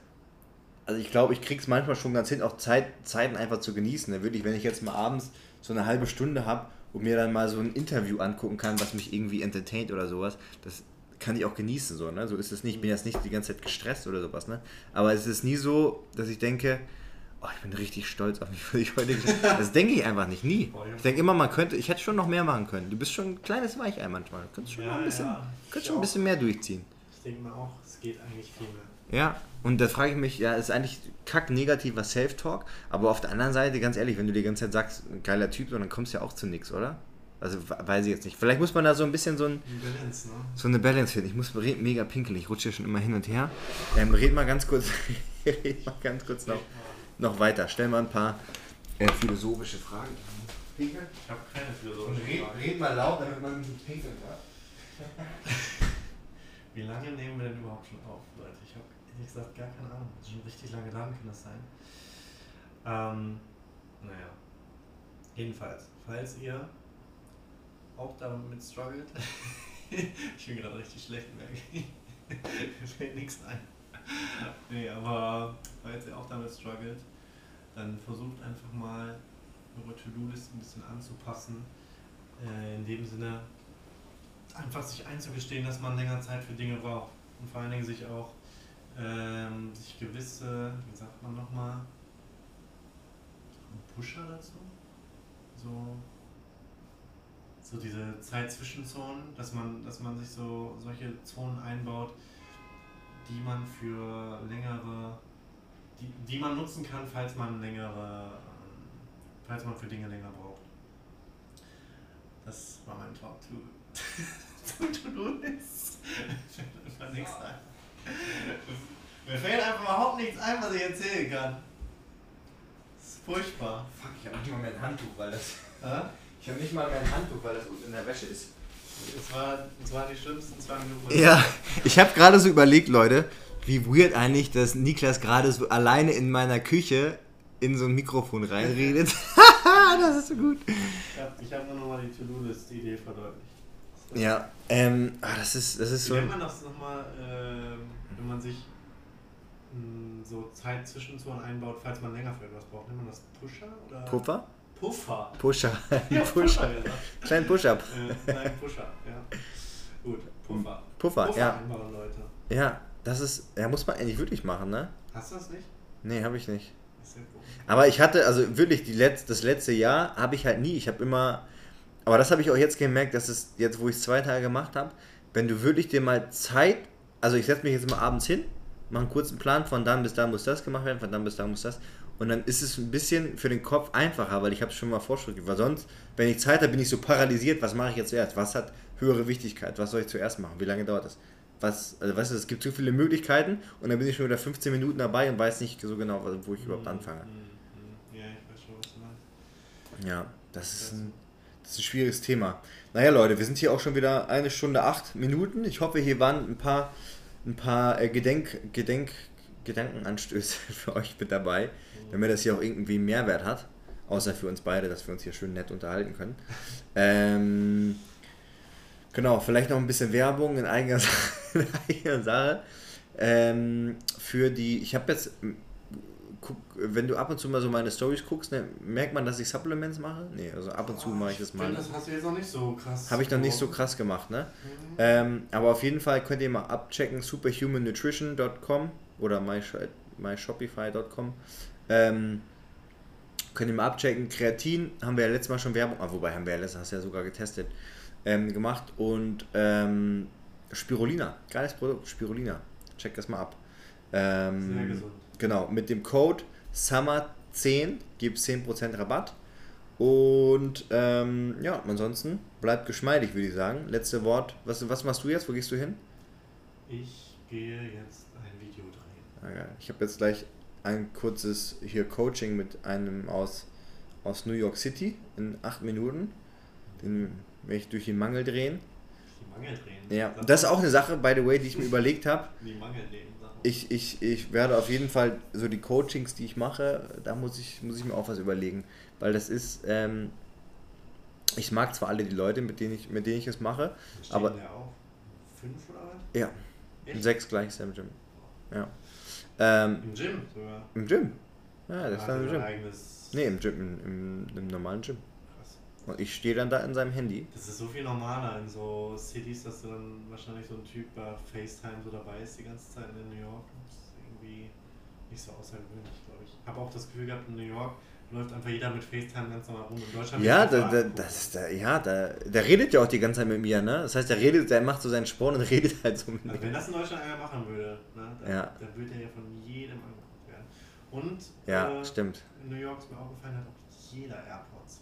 also ich glaube, ich krieg's manchmal schon ganz hin, auch Zeit, Zeiten einfach zu genießen. Ne? Wirklich, wenn ich jetzt mal abends so eine halbe Stunde habe und mir dann mal so ein Interview angucken kann, was mich irgendwie entertaint oder sowas, das kann ich auch genießen. So, ne? so ist es nicht. Ich bin jetzt nicht die ganze Zeit gestresst oder sowas. Ne? Aber es ist nie so, dass ich denke, oh, ich bin richtig stolz auf mich, was <laughs> ich heute. Das denke ich einfach nicht, nie. Ja. Ich denke immer, man könnte, ich hätte schon noch mehr machen können. Du bist schon ein kleines Weichei manchmal. Du könntest schon Ja, ein bisschen, ja. könntest schon ein bisschen mehr durchziehen. Ich denke mir auch, es geht eigentlich viel mehr. Ja, und da frage ich mich, ja, ist eigentlich kack negativer Self-Talk, aber auf der anderen Seite, ganz ehrlich, wenn du die ganze Zeit sagst, ein geiler Typ, dann kommst du ja auch zu nichts, oder? Also we- weiß ich jetzt nicht. Vielleicht muss man da so ein bisschen so, ein, Balance, ne? so eine Balance finden. Ich muss mega pinkeln, ich rutsche hier schon immer hin und her. Ähm, red mal ganz kurz, <laughs> red mal ganz kurz noch, noch weiter. Stell mal ein paar äh, philosophische Fragen. Pinkeln? Ich habe keine philosophische Frage. red mal laut, damit man nicht pinkeln kann. <laughs> Wie lange nehmen wir denn überhaupt schon auf, Leute? Ich habe ehrlich gesagt gar keine Ahnung. Das ist schon richtig lange lang, kann das sein? Ähm, naja. Jedenfalls, falls ihr auch damit struggelt, <laughs> ich bin gerade richtig schlecht, merke ich. <laughs> Mir fällt nichts ein. Nee, aber falls ihr auch damit struggelt, dann versucht einfach mal eure To-Do-Liste ein bisschen anzupassen. Äh, in dem Sinne, einfach sich einzugestehen, dass man länger Zeit für Dinge braucht. Und vor allen Dingen sich auch ähm, sich gewisse, wie sagt man nochmal, Pusher dazu? So, so diese Zeit Zwischenzonen, dass man, dass man sich so solche Zonen einbaut, die man für längere, die, die man nutzen kann, falls man längere, ähm, falls man für Dinge länger braucht. Das war mein Talk to To-Do-List. Mir fällt nichts ein. Mir fällt einfach überhaupt nichts ein, was ich erzählen kann. Das ist furchtbar. Fuck, ich habe nicht mal mehr ein Handtuch, weil das. Ja? Ich habe nicht mal mehr ein Handtuch, weil das in der Wäsche ist. Das, war, das waren die schlimmsten zwei Minuten. Ja, ich habe gerade so überlegt, Leute, wie weird eigentlich, dass Niklas gerade so alleine in meiner Küche in so ein Mikrofon reinredet. <laughs> <laughs> das ist so gut. Ich habe nur nochmal die To-Do-List-Idee verdeutlicht. Ja, ähm, ah, das ist, das ist so. nennt man das nochmal, ähm, wenn man sich mh, so Zeit Zwischenzonen einbaut, falls man länger für etwas braucht? Nennt man das Pusher? Oder? Puffer? Puffer. Pusher. <laughs> Ja, Pusher. Puffer, ja. Kleinen Push-Up. Äh, nein, Pusher, ja. Gut, Puffer. Puffer, ja. einbauen, Leute. Ja, das ist, ja, muss man eigentlich wirklich machen, ne? Hast du das nicht? Nee, habe ich nicht. Ist ja gut. Aber ich hatte, also wirklich, die Letz-, das letzte Jahr habe ich halt nie. Ich habe immer, aber das habe ich auch jetzt gemerkt, dass es jetzt, wo ich es zwei Tage gemacht habe, wenn du wirklich dir mal Zeit, also ich setze mich jetzt mal abends hin, mache einen kurzen Plan, von dann bis da muss das gemacht werden, von dann bis da muss das. Und dann ist es ein bisschen für den Kopf einfacher, weil ich habe schon mal Vorschrift, weil sonst, wenn ich Zeit habe, bin ich so paralysiert, was mache ich jetzt zuerst? Was hat höhere Wichtigkeit? Was soll ich zuerst machen? Wie lange dauert das? Was, also weißt du, es gibt so viele Möglichkeiten und dann bin ich schon wieder 15 Minuten dabei und weiß nicht so genau, wo ich überhaupt anfange. Mhm, mhm. Ja, ich weiß schon, was du meinst. Ja, das ist ein, das ist ein schwieriges Thema. Naja, Leute, wir sind hier auch schon wieder eine Stunde acht Minuten. Ich hoffe, hier waren ein paar, ein paar äh, Gedenk, Gedenk, Gedankenanstöße <laughs> für euch mit dabei, damit das hier auch irgendwie einen Mehrwert hat. Außer für uns beide, dass wir uns hier schön nett unterhalten können. <laughs> Ähm, genau, vielleicht noch ein bisschen Werbung in eigener Sache. <laughs> In eigener Sache. Ähm, für die, ich habe jetzt guck, wenn du ab und zu mal so meine Stories guckst, ne, merkt man, dass ich Supplements mache? Nee, also ab und zu mache ich das mal. finde, das hast du jetzt noch nicht so krass. Habe ich noch nicht so krass gemacht, ne? Mhm. Ähm, aber auf jeden Fall könnt ihr mal abchecken, superhumannutrition.com oder mysh- myshopify.com. Ähm, könnt ihr mal abchecken. Kreatin haben wir ja letztes Mal schon Werbung, ah, wobei haben wir ja letztes hast ja sogar getestet, ähm, gemacht. Und ähm, Spirulina, geiles Produkt, Spirulina. Check das mal ab. Ähm, Sehr gesund. Genau, mit dem Code SUMMER10 gibt es 10% Rabatt. Und ähm, ja, ansonsten bleibt geschmeidig, würde ich sagen. Letzte Wort. Was, was machst du jetzt? Wo gehst du hin? Ich gehe jetzt ein Video drehen. Ah. Ich habe jetzt gleich ein kurzes hier Coaching mit einem aus, aus New York City in acht Minuten. Den werde ich durch den Mangel drehen. Die Mangel drehen. Ja, das ist auch eine Sache, by the way, die ich mir überlegt habe. Die Mangel drehen. Ich, ich, ich werde auf jeden Fall so die Coachings, die ich mache, da muss ich, muss ich mir auch was überlegen. Weil das ist, ähm, ich mag zwar alle die Leute, mit denen ich, mit denen ich es mache, aber auch fünf oder was? ja, Echt? sechs gleich im Gym. Ja. Ähm, Im Gym sogar. Im Gym. Ja, das ist Hat dann im Gym. Nee, im Gym, im, im, im normalen Gym. Krass. Und ich stehe dann da in seinem Handy. Das ist so viel normaler in so Cities, dass du dann wahrscheinlich so ein Typ bei FaceTime so dabei ist die ganze Zeit in New York. Das ist irgendwie nicht so außergewöhnlich, glaube ich. Habe auch das Gefühl gehabt, in New York läuft einfach jeder mit FaceTime ganz normal rum. In Deutschland Ja, da, da, das ist da, ja, da, der redet ja auch die ganze Zeit mit mir, ne? Das heißt, der redet, der macht so seinen Sport und <laughs> redet halt so mit Also mir. wenn das in Deutschland einer machen würde, ne, dann, Ja. dann würde er ja von jedem angeguckt werden. Und Ja, äh, stimmt. in New York ist mir aufgefallen, hat auch jeder AirPods.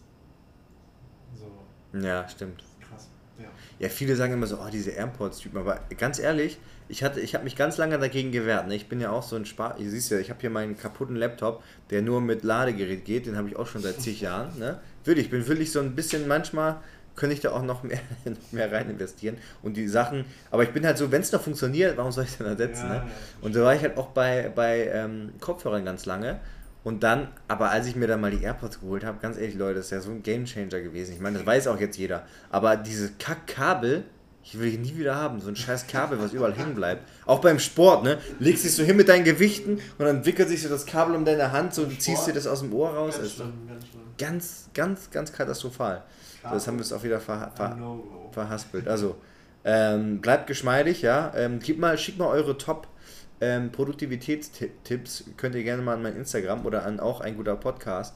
So, Ja, stimmt. krass. Ja. Ja, viele sagen immer so, oh, diese AirPods-Typen, aber ganz ehrlich, ich hatte, ich habe mich ganz lange dagegen gewehrt. Ne? Ich bin ja auch so ein Spar. Ihr siehst ja, ich habe hier meinen kaputten Laptop, der nur mit Ladegerät geht. Den habe ich auch schon seit zig Jahren. Ne? Wirklich, ich bin wirklich so ein bisschen manchmal könnte ich da auch noch mehr, <laughs> noch mehr rein investieren und die Sachen. Aber ich bin halt so, wenn es noch funktioniert, warum soll ich denn ersetzen? Ja, ne? ja. Und so war ich halt auch bei, bei ähm, Kopfhörern ganz lange. Und dann, aber als ich mir dann mal die AirPods geholt habe, ganz ehrlich, Leute, das ist ja so ein Gamechanger gewesen. Ich meine, das weiß auch jetzt jeder. Aber diese Kackkabel, ich will nie wieder haben. So ein scheiß Kabel, was überall hängen bleibt. Auch beim Sport, ne? Legst dich so hin mit deinen Gewichten und dann wickelt sich so das Kabel um deine Hand so und ziehst dir das aus dem Ohr raus. Ganz schlimm, ganz ganz, ganz, ganz katastrophal. So, das haben wir es auch wieder ver, ver, No-Go. verhaspelt. Also, ähm, bleibt geschmeidig, ja. Ähm, gib mal, schickt mal eure Top ähm, Produktivitätstipps. Könnt ihr gerne mal an mein Instagram oder an auch ein guter Podcast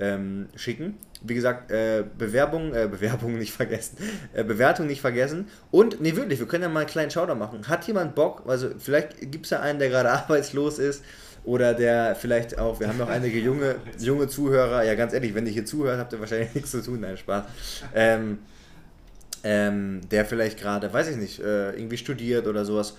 ähm, schicken. Wie gesagt, äh, Bewerbung, äh, Bewerbung nicht vergessen, äh, Bewertung nicht vergessen. Und, nee, wirklich, wir können ja mal einen kleinen Schauder machen. Hat jemand Bock, also vielleicht gibt es ja einen, der gerade <laughs> arbeitslos ist oder der vielleicht auch, wir haben noch einige junge, junge Zuhörer, ja ganz ehrlich, wenn ihr hier zuhört, habt ihr wahrscheinlich <laughs> nichts zu tun, nein, Spaß. Ähm, ähm, der vielleicht gerade, weiß ich nicht, äh, irgendwie studiert oder sowas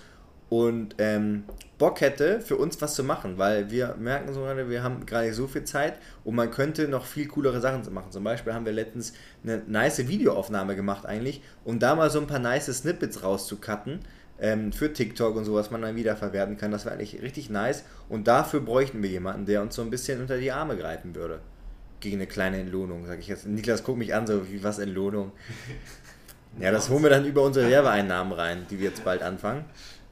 und ähm, Bock hätte, für uns was zu machen, weil wir merken so gerade, wir haben gerade so viel Zeit und man könnte noch viel coolere Sachen machen. Zum Beispiel haben wir letztens eine nice Videoaufnahme gemacht eigentlich, um da mal so ein paar nice Snippets rauszucutten ähm, für TikTok und so, was man dann wieder verwerten kann. Das wäre eigentlich richtig nice und dafür bräuchten wir jemanden, der uns so ein bisschen unter die Arme greifen würde. Gegen eine kleine Entlohnung, sage ich jetzt. Niklas guckt mich an, so wie was Entlohnung. <laughs> Ja, das holen wir dann über unsere Werbeeinnahmen rein, die wir jetzt bald anfangen.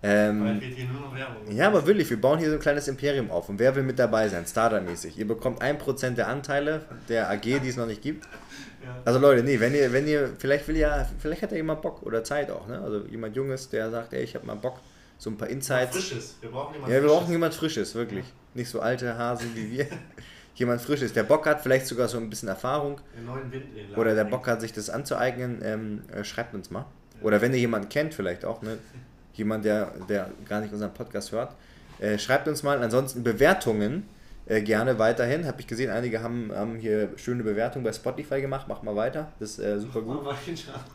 Ähm, Weil wird hier nur noch Werbung. ja, aber wirklich, wir bauen hier so ein kleines Imperium auf. Und wer will mit dabei sein? Starter-mäßig. Ihr bekommt 1% der Anteile der AG, die es noch nicht gibt. <laughs> Ja. Also Leute, nee, wenn ihr, wenn ihr, vielleicht will ja, vielleicht hat ja jemand Bock oder Zeit auch, ne? Also jemand Junges, der sagt, ey, ich habe mal Bock, so ein paar Insights. Frisches. Wir brauchen jemanden Ja, wir Frisches. brauchen jemand Frisches, wirklich. Nicht so alte Hasen wie wir. <laughs> jemand Frisches, der Bock hat, vielleicht sogar so ein bisschen Erfahrung. Den neuen Wind Oder der. Bock hat, sich das anzueignen, ähm, äh, schreibt uns mal. Oder wenn ihr jemanden kennt, vielleicht auch, ne? <laughs> Jemand, der, der gar nicht unseren Podcast hört, äh, schreibt uns mal. Ansonsten Bewertungen äh, gerne weiterhin. Habe ich gesehen, einige haben, haben hier schöne Bewertungen bei Spotify gemacht. Mach mal weiter. Das ist äh, super gut. Mal.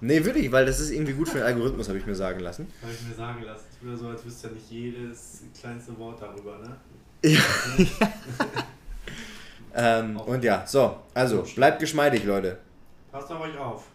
Nee, wirklich, weil das ist irgendwie gut für den Algorithmus, habe ich mir sagen lassen. Habe ich mir sagen lassen. Es wird so, als wüsste ja nicht jedes kleinste Wort darüber, ne? <laughs> Ähm, und ja, so, also bleibt geschmeidig, Leute. Passt auf euch auf.